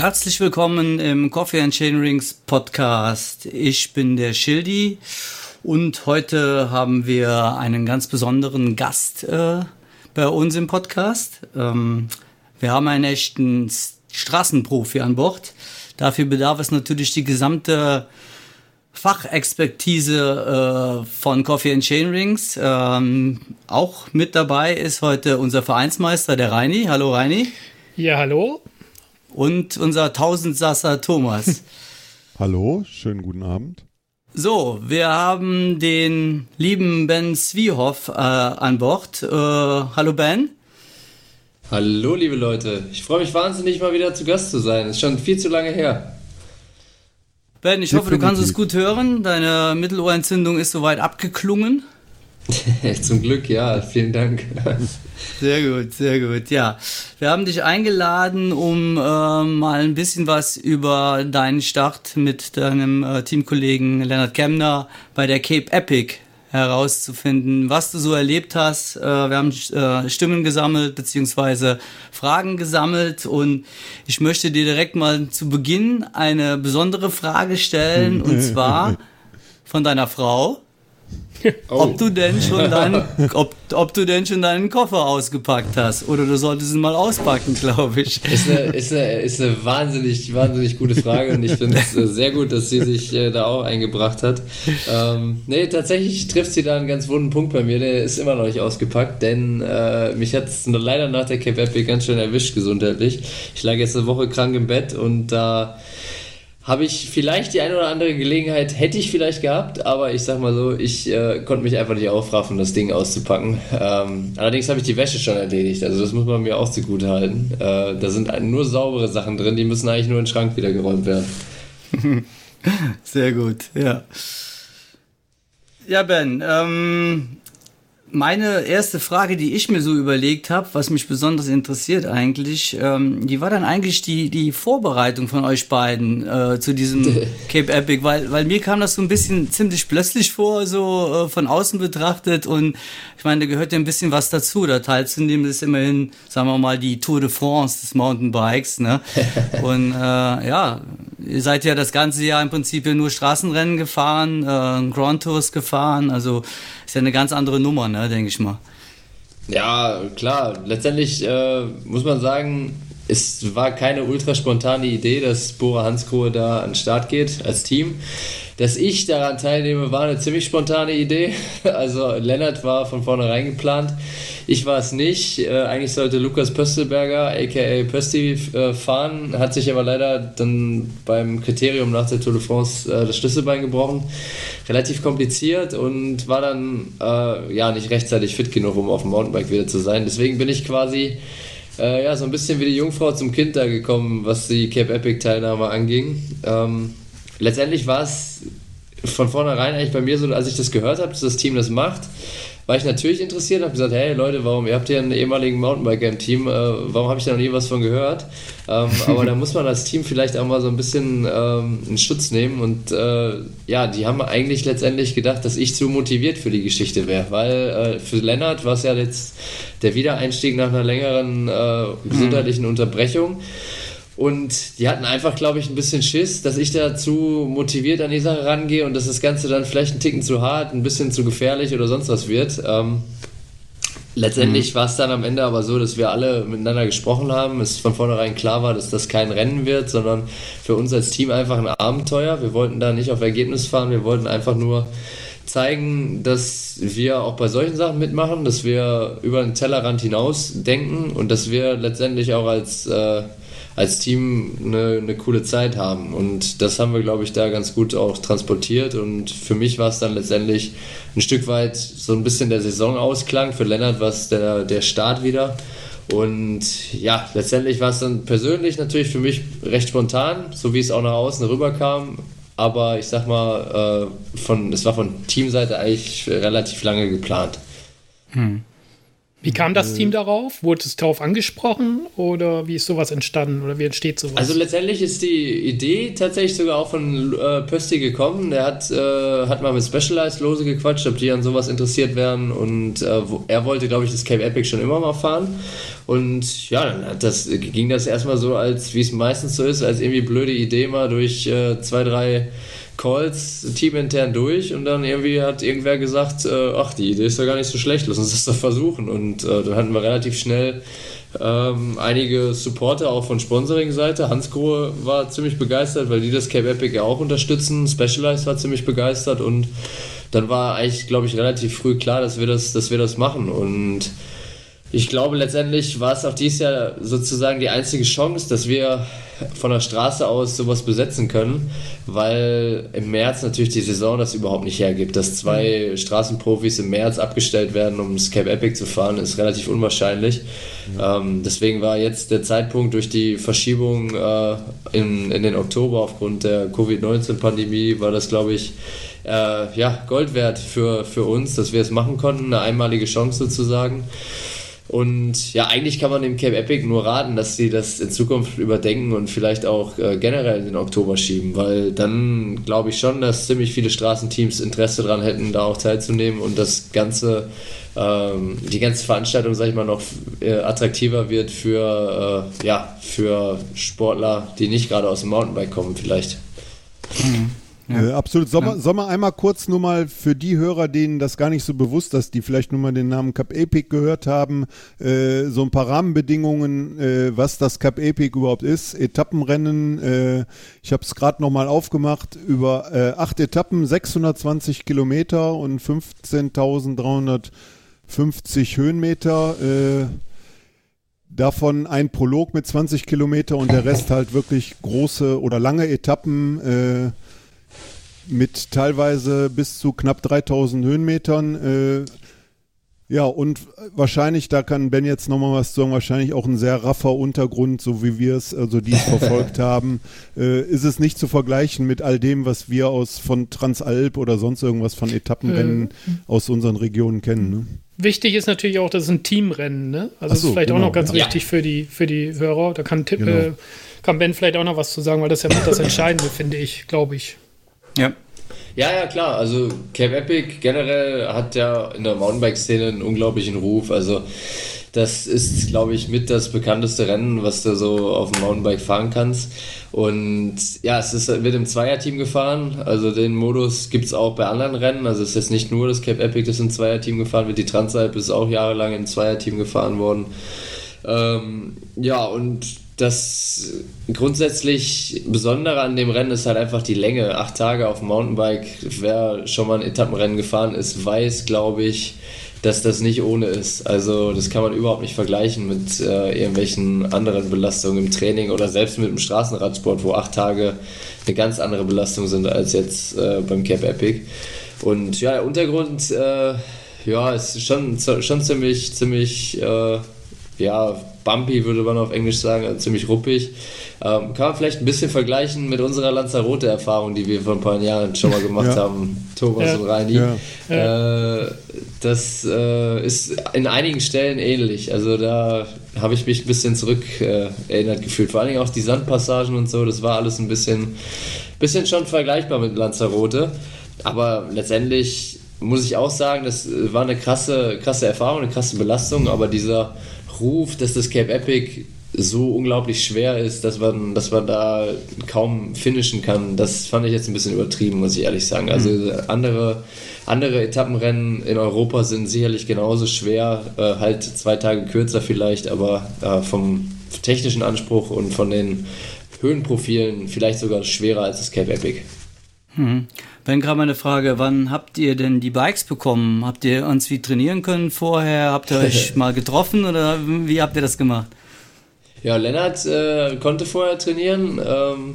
Herzlich willkommen im Coffee and Chain Rings Podcast. Ich bin der Schildi und heute haben wir einen ganz besonderen Gast äh, bei uns im Podcast. Ähm, wir haben einen echten Straßenprofi an Bord. Dafür bedarf es natürlich die gesamte Fachexpertise äh, von Coffee and Chain Rings. Ähm, auch mit dabei ist heute unser Vereinsmeister, der Reini. Hallo Reini. Ja, hallo. Und unser Tausendsasser Thomas. hallo, schönen guten Abend. So, wir haben den lieben Ben Zwiehoff äh, an Bord. Äh, hallo Ben. Hallo liebe Leute, ich freue mich wahnsinnig mal wieder zu Gast zu sein. Ist schon viel zu lange her. Ben, ich hoffe, du kannst es gut hören. Deine Mittelohrentzündung ist soweit abgeklungen. Zum Glück, ja. Vielen Dank. Sehr gut, sehr gut. Ja, wir haben dich eingeladen, um äh, mal ein bisschen was über deinen Start mit deinem äh, Teamkollegen Leonard Kemner bei der Cape Epic herauszufinden, was du so erlebt hast. Äh, wir haben äh, Stimmen gesammelt beziehungsweise Fragen gesammelt und ich möchte dir direkt mal zu Beginn eine besondere Frage stellen und zwar von deiner Frau. Oh. Ob du denn schon deinen, ob, ob du denn schon deinen Koffer ausgepackt hast oder du solltest ihn mal auspacken, glaube ich. Ist eine, ist, eine, ist eine wahnsinnig, wahnsinnig gute Frage und ich finde es äh, sehr gut, dass sie sich äh, da auch eingebracht hat. Ähm, nee, tatsächlich trifft sie da einen ganz wunden Punkt bei mir, der ist immer noch nicht ausgepackt, denn äh, mich hat es leider nach der Cape Epic ganz schön erwischt gesundheitlich. Ich lag jetzt eine Woche krank im Bett und da äh, habe ich vielleicht die eine oder andere Gelegenheit, hätte ich vielleicht gehabt, aber ich sag mal so, ich äh, konnte mich einfach nicht aufraffen, das Ding auszupacken. Ähm, allerdings habe ich die Wäsche schon erledigt, also das muss man mir auch zugute halten. Äh, da sind nur saubere Sachen drin, die müssen eigentlich nur in den Schrank wieder geräumt werden. Sehr gut, ja. Ja, Ben, ähm, meine erste Frage, die ich mir so überlegt habe, was mich besonders interessiert eigentlich, ähm, die war dann eigentlich die, die Vorbereitung von euch beiden äh, zu diesem Cape Epic, weil, weil mir kam das so ein bisschen ziemlich plötzlich vor, so äh, von außen betrachtet und ich meine, da gehört ja ein bisschen was dazu, da teilzunehmen ist immerhin, sagen wir mal, die Tour de France des Mountainbikes, ne? Und äh, ja, ihr seid ja das ganze Jahr im Prinzip ja nur Straßenrennen gefahren, äh, Grand Tours gefahren, also ist ja eine ganz andere Nummer, ne, denke ich mal. Ja, klar. Letztendlich äh, muss man sagen, es war keine ultra spontane Idee, dass Bora Hansgrohe da an den Start geht als Team. Dass ich daran teilnehme, war eine ziemlich spontane Idee. Also Lennart war von vornherein geplant. Ich war es nicht. Äh, eigentlich sollte Lukas Pöstelberger, aka Pösti, äh, fahren. Hat sich aber leider dann beim Kriterium nach der Tour de France äh, das Schlüsselbein gebrochen. Relativ kompliziert und war dann ja nicht rechtzeitig fit genug, um auf dem Mountainbike wieder zu sein. Deswegen bin ich quasi ja, so ein bisschen wie die Jungfrau zum Kind da gekommen, was die Cape Epic Teilnahme anging. Ähm, letztendlich war es von vornherein eigentlich bei mir so, als ich das gehört habe, dass das Team das macht, war ich natürlich interessiert, habe gesagt, hey Leute, warum, ihr habt ja einen ehemaligen Mountainbiker im Team, äh, warum habe ich da noch nie was von gehört? Ähm, aber da muss man als Team vielleicht auch mal so ein bisschen ähm, in Schutz nehmen und äh, ja, die haben eigentlich letztendlich gedacht, dass ich zu motiviert für die Geschichte wäre, weil äh, für Lennart war es ja jetzt der Wiedereinstieg nach einer längeren äh, gesundheitlichen Unterbrechung. Und die hatten einfach, glaube ich, ein bisschen Schiss, dass ich dazu motiviert an die Sache rangehe und dass das Ganze dann vielleicht ein Ticken zu hart, ein bisschen zu gefährlich oder sonst was wird. Ähm, letztendlich mhm. war es dann am Ende aber so, dass wir alle miteinander gesprochen haben, es von vornherein klar war, dass das kein Rennen wird, sondern für uns als Team einfach ein Abenteuer. Wir wollten da nicht auf Ergebnis fahren, wir wollten einfach nur zeigen, dass wir auch bei solchen Sachen mitmachen, dass wir über den Tellerrand hinaus denken und dass wir letztendlich auch als äh, als Team eine, eine coole Zeit haben. Und das haben wir, glaube ich, da ganz gut auch transportiert. Und für mich war es dann letztendlich ein Stück weit so ein bisschen der Saisonausklang. Für Lennart war es der, der Start wieder. Und ja, letztendlich war es dann persönlich natürlich für mich recht spontan, so wie es auch nach außen rüberkam. Aber ich sag mal, äh, von, es war von Teamseite eigentlich relativ lange geplant. Hm. Wie kam das. Team darauf? Wurde es darauf angesprochen oder wie ist sowas entstanden oder wie entsteht sowas? Also letztendlich ist die Idee tatsächlich sogar auch von äh, Pösti gekommen. Der hat, äh, hat mal mit Specialized Lose gequatscht, ob die an sowas interessiert wären und äh, wo, er wollte, glaube ich, das Cape Epic schon immer mal fahren Und ja, dann das, ging das erstmal so, als wie es meistens so ist, als irgendwie blöde Idee mal durch äh, zwei, drei Calls teamintern durch und dann irgendwie hat irgendwer gesagt, äh, ach, die Idee ist ja gar nicht so schlecht, lass uns das doch versuchen. Und äh, dann hatten wir relativ schnell ähm, einige Supporter auch von Sponsoring-Seite. Hans Grohe war ziemlich begeistert, weil die das Cape Epic ja auch unterstützen. Specialized war ziemlich begeistert und dann war eigentlich, glaube ich, relativ früh klar, dass wir das, dass wir das machen. Und ich glaube, letztendlich war es auch dieses Jahr sozusagen die einzige Chance, dass wir von der Straße aus sowas besetzen können, weil im März natürlich die Saison das überhaupt nicht hergibt. Dass zwei Straßenprofis im März abgestellt werden, um das Cape Epic zu fahren, ist relativ unwahrscheinlich. Ja. Ähm, deswegen war jetzt der Zeitpunkt durch die Verschiebung äh, in, in den Oktober aufgrund der Covid-19-Pandemie, war das, glaube ich, äh, ja, Gold wert für, für uns, dass wir es machen konnten, eine einmalige Chance sozusagen. Und ja, eigentlich kann man dem Cape Epic nur raten, dass sie das in Zukunft überdenken und vielleicht auch äh, generell in den Oktober schieben, weil dann glaube ich schon, dass ziemlich viele Straßenteams Interesse daran hätten, da auch teilzunehmen und das Ganze, ähm, die ganze Veranstaltung, sag ich mal, noch äh, attraktiver wird für, äh, ja, für Sportler, die nicht gerade aus dem Mountainbike kommen, vielleicht. Mhm. Ja. Äh, absolut. Sollen wir, soll einmal kurz nur mal für die Hörer, denen das gar nicht so bewusst ist, die vielleicht nur mal den Namen Cup Epic gehört haben, äh, so ein paar Rahmenbedingungen, äh, was das Cup Epic überhaupt ist. Etappenrennen, äh, ich habe es gerade nochmal aufgemacht, über äh, acht Etappen, 620 Kilometer und 15.350 Höhenmeter. Äh, davon ein Prolog mit 20 Kilometer und der Rest halt wirklich große oder lange Etappen. Mit teilweise bis zu knapp 3000 Höhenmetern. Äh, ja, und wahrscheinlich, da kann Ben jetzt nochmal was sagen, wahrscheinlich auch ein sehr raffer Untergrund, so wie wir es, also die es verfolgt haben, äh, ist es nicht zu vergleichen mit all dem, was wir aus von Transalp oder sonst irgendwas von Etappenrennen äh. aus unseren Regionen kennen. Ne? Wichtig ist natürlich auch, dass es ein Teamrennen, ne? Also so, das ist vielleicht genau, auch noch ganz ja. wichtig für die, für die Hörer. Da kann, Tipp, genau. äh, kann Ben vielleicht auch noch was zu sagen, weil das ja das Entscheidende, finde ich, glaube ich. Ja. Ja, ja, klar. Also Cape Epic generell hat ja in der Mountainbike-Szene einen unglaublichen Ruf. Also das ist, glaube ich, mit das bekannteste Rennen, was du so auf dem Mountainbike fahren kannst. Und ja, es ist, wird im Zweierteam gefahren. Also den Modus gibt es auch bei anderen Rennen. Also es ist jetzt nicht nur das Cape Epic, das im Zweierteam gefahren wird. Die Transalp ist auch jahrelang im Zweierteam gefahren worden. Ähm, ja, und das grundsätzlich Besondere an dem Rennen ist halt einfach die Länge. Acht Tage auf dem Mountainbike. Wer schon mal ein Etappenrennen gefahren ist, weiß, glaube ich, dass das nicht ohne ist. Also das kann man überhaupt nicht vergleichen mit äh, irgendwelchen anderen Belastungen im Training oder selbst mit dem Straßenradsport, wo acht Tage eine ganz andere Belastung sind als jetzt äh, beim Cape Epic. Und ja, der Untergrund, äh, ja, ist schon, schon ziemlich, ziemlich, äh, ja, bumpy, würde man auf Englisch sagen, also ziemlich ruppig. Ähm, kann man vielleicht ein bisschen vergleichen mit unserer Lanzarote-Erfahrung, die wir vor ein paar Jahren schon mal gemacht ja. haben, Thomas ja. und Reini. Ja. Äh, das äh, ist in einigen Stellen ähnlich. Also da habe ich mich ein bisschen zurück äh, erinnert gefühlt. Vor allen Dingen auch die Sandpassagen und so, das war alles ein bisschen, bisschen schon vergleichbar mit Lanzarote. Aber letztendlich muss ich auch sagen, das war eine krasse, krasse Erfahrung, eine krasse Belastung, aber dieser Ruf, dass das Cape Epic so unglaublich schwer ist, dass man, dass man da kaum finishen kann, das fand ich jetzt ein bisschen übertrieben, muss ich ehrlich sagen. Also mhm. andere, andere Etappenrennen in Europa sind sicherlich genauso schwer, äh, halt zwei Tage kürzer vielleicht, aber äh, vom technischen Anspruch und von den Höhenprofilen vielleicht sogar schwerer als das Cape Epic. Mhm. Ben, gerade mal eine Frage, wann habt ihr denn die Bikes bekommen? Habt ihr uns wie trainieren können vorher? Habt ihr euch mal getroffen oder wie habt ihr das gemacht? Ja, Lennart äh, konnte vorher trainieren. Ähm,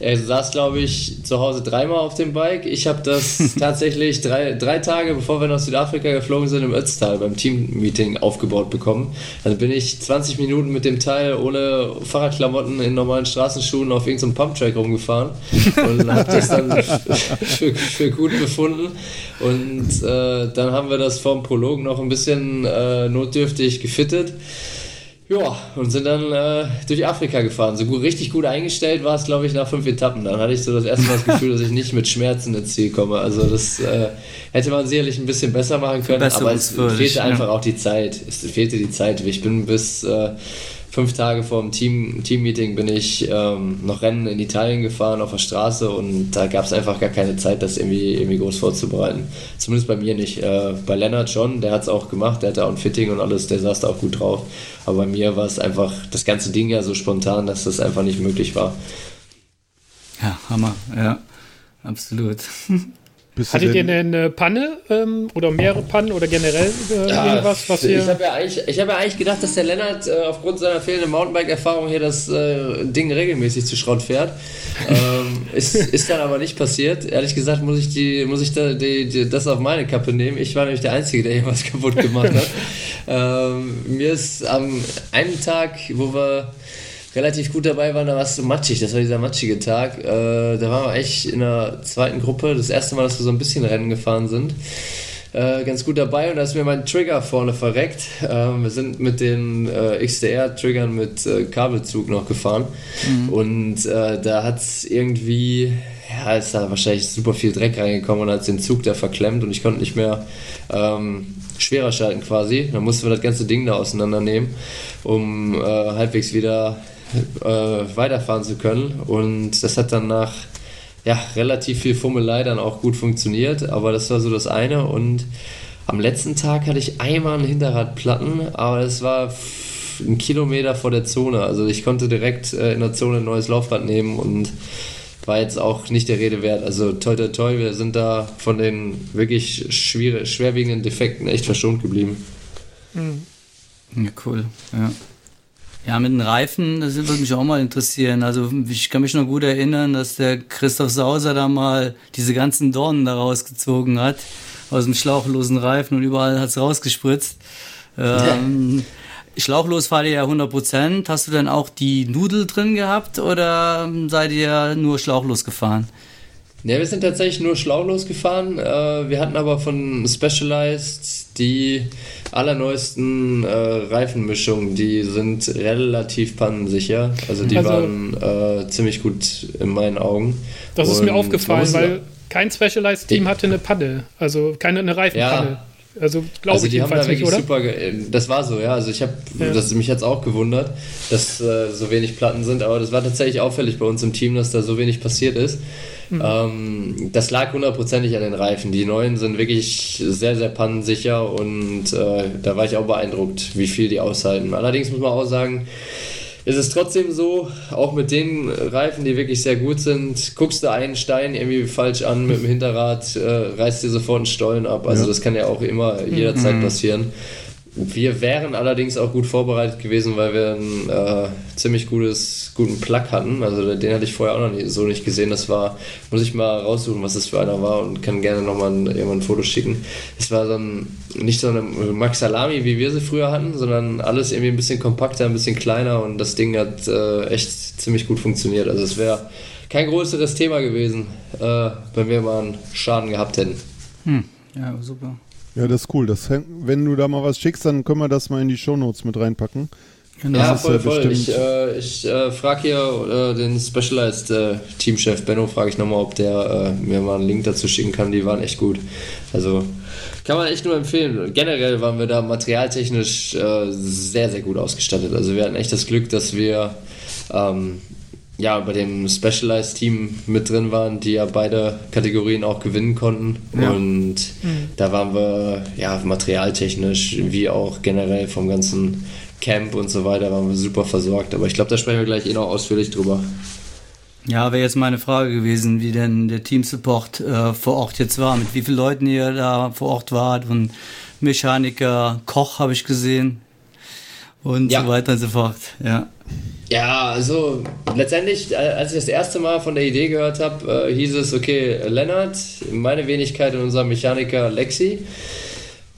er saß, glaube ich, zu Hause dreimal auf dem Bike. Ich habe das tatsächlich drei, drei Tage, bevor wir nach Südafrika geflogen sind, im Ötztal beim Team-Meeting aufgebaut bekommen. Dann bin ich 20 Minuten mit dem Teil ohne Fahrradklamotten in normalen Straßenschuhen auf irgendeinem Pumptrack rumgefahren und habe das dann für, für, gut befunden. Und äh, dann haben wir das vom Prolog noch ein bisschen äh, notdürftig gefittet. Ja, und sind dann äh, durch Afrika gefahren. So gut, richtig gut eingestellt war es, glaube ich, nach fünf Etappen. Dann hatte ich so das erste Mal das Gefühl, dass ich nicht mit Schmerzen ins Ziel komme. Also das äh, hätte man sicherlich ein bisschen besser machen können, aber es fehlte einfach auch die Zeit. Es fehlte die Zeit. Ich bin bis äh, fünf Tage vor dem Team, Team-Meeting bin ich ähm, noch Rennen in Italien gefahren auf der Straße und da gab es einfach gar keine Zeit, das irgendwie, irgendwie groß vorzubereiten. Zumindest bei mir nicht. Äh, bei Lennart schon, der hat es auch gemacht, der hatte auch ein Fitting und alles, der saß da auch gut drauf. Aber bei mir war es einfach das ganze Ding ja so spontan, dass das einfach nicht möglich war. Ja, Hammer, ja, absolut. Hattet ihr eine Panne ähm, oder mehrere Pannen oder generell äh, ja, irgendwas, was ihr. Ich habe ja, eigentlich, hab ja eigentlich gedacht, dass der Lennart äh, aufgrund seiner fehlenden Mountainbike-Erfahrung hier das äh, Ding regelmäßig zu Schrott fährt. ähm, ist, ist dann aber nicht passiert. Ehrlich gesagt muss ich, die, muss ich da, die, die, das auf meine Kappe nehmen. Ich war nämlich der Einzige, der hier was kaputt gemacht hat. ähm, mir ist am einen Tag, wo wir relativ gut dabei waren, da war es so matschig. Das war dieser matschige Tag. Äh, da waren wir echt in der zweiten Gruppe. Das erste Mal, dass wir so ein bisschen Rennen gefahren sind. Äh, ganz gut dabei und da ist mir mein Trigger vorne verreckt. Äh, wir sind mit den äh, XDR-Triggern mit äh, Kabelzug noch gefahren mhm. und äh, da hat es irgendwie, ja, ist da wahrscheinlich super viel Dreck reingekommen und hat den Zug da verklemmt und ich konnte nicht mehr ähm, schwerer schalten quasi. Dann mussten wir das ganze Ding da auseinandernehmen, um äh, halbwegs wieder äh, weiterfahren zu können. Und das hat dann nach ja, relativ viel Fummelei dann auch gut funktioniert, aber das war so das eine. Und am letzten Tag hatte ich einmal einen Hinterradplatten, aber es war ein Kilometer vor der Zone. Also ich konnte direkt äh, in der Zone ein neues Laufrad nehmen und war jetzt auch nicht der Rede wert. Also toi toi toi, wir sind da von den wirklich schwer, schwerwiegenden Defekten echt verschont geblieben. Mhm. Ja, cool. Ja. Ja, mit den Reifen, das würde mich auch mal interessieren. Also ich kann mich noch gut erinnern, dass der Christoph Sauser da mal diese ganzen Dornen da rausgezogen hat aus dem schlauchlosen Reifen und überall hat es rausgespritzt. Ähm, Schlauchlos fahrt ihr ja 100%. Hast du denn auch die Nudel drin gehabt oder seid ihr nur schlauchlos gefahren? Ne, wir sind tatsächlich nur schlauchlos gefahren. Äh, wir hatten aber von Specialized die allerneuesten äh, Reifenmischungen, die sind relativ pannensicher. Also die also, waren äh, ziemlich gut in meinen Augen. Das ist Und mir aufgefallen, weil kein Specialized-Team hatte eine Panne, also keine eine Reifenpanne. Ja. Also glaube also ich jedenfalls nicht, oder? Super, das war so, ja. Also ich habe, ja. das mich jetzt auch gewundert, dass äh, so wenig Platten sind, aber das war tatsächlich auffällig bei uns im Team, dass da so wenig passiert ist. Mhm. Ähm, das lag hundertprozentig an den Reifen. Die neuen sind wirklich sehr, sehr pannensicher und äh, da war ich auch beeindruckt, wie viel die aushalten. Allerdings muss man auch sagen, ist es trotzdem so, auch mit den Reifen, die wirklich sehr gut sind, guckst du einen Stein irgendwie falsch an mit dem Hinterrad, äh, reißt dir sofort einen Stollen ab. Also ja. das kann ja auch immer jederzeit mhm. passieren. Wir wären allerdings auch gut vorbereitet gewesen, weil wir einen äh, ziemlich gutes, guten Plug hatten. Also den hatte ich vorher auch noch nie, so nicht gesehen. Das war, muss ich mal raussuchen, was das für einer war und kann gerne nochmal ein, irgendwann ein Foto schicken. Es war so ein, nicht so eine Max Salami, wie wir sie früher hatten, sondern alles irgendwie ein bisschen kompakter, ein bisschen kleiner und das Ding hat äh, echt ziemlich gut funktioniert. Also es wäre kein größeres Thema gewesen, äh, wenn wir mal einen Schaden gehabt hätten. Hm. Ja, super. Ja, das ist cool. Das, wenn du da mal was schickst, dann können wir das mal in die Shownotes mit reinpacken. Genau. Ja, voll, voll. Ich, äh, ich äh, frage hier äh, den Specialized äh, Teamchef Benno, frage ich nochmal, ob der äh, mir mal einen Link dazu schicken kann. Die waren echt gut. Also kann man echt nur empfehlen. Generell waren wir da materialtechnisch äh, sehr, sehr gut ausgestattet. Also wir hatten echt das Glück, dass wir ähm, ja, bei dem Specialized-Team mit drin waren, die ja beide Kategorien auch gewinnen konnten. Ja. Und mhm. da waren wir ja materialtechnisch wie auch generell vom ganzen Camp und so weiter waren wir super versorgt. Aber ich glaube, da sprechen wir gleich eh noch ausführlich drüber. Ja, wäre jetzt meine Frage gewesen, wie denn der Teamsupport äh, vor Ort jetzt war, mit wie vielen Leuten ihr da vor Ort wart und Mechaniker, Koch habe ich gesehen und ja. so weiter und so fort. Ja. Ja, also letztendlich, äh, als ich das erste Mal von der Idee gehört habe, äh, hieß es, okay, Lennart, meine Wenigkeit und unser Mechaniker Lexi.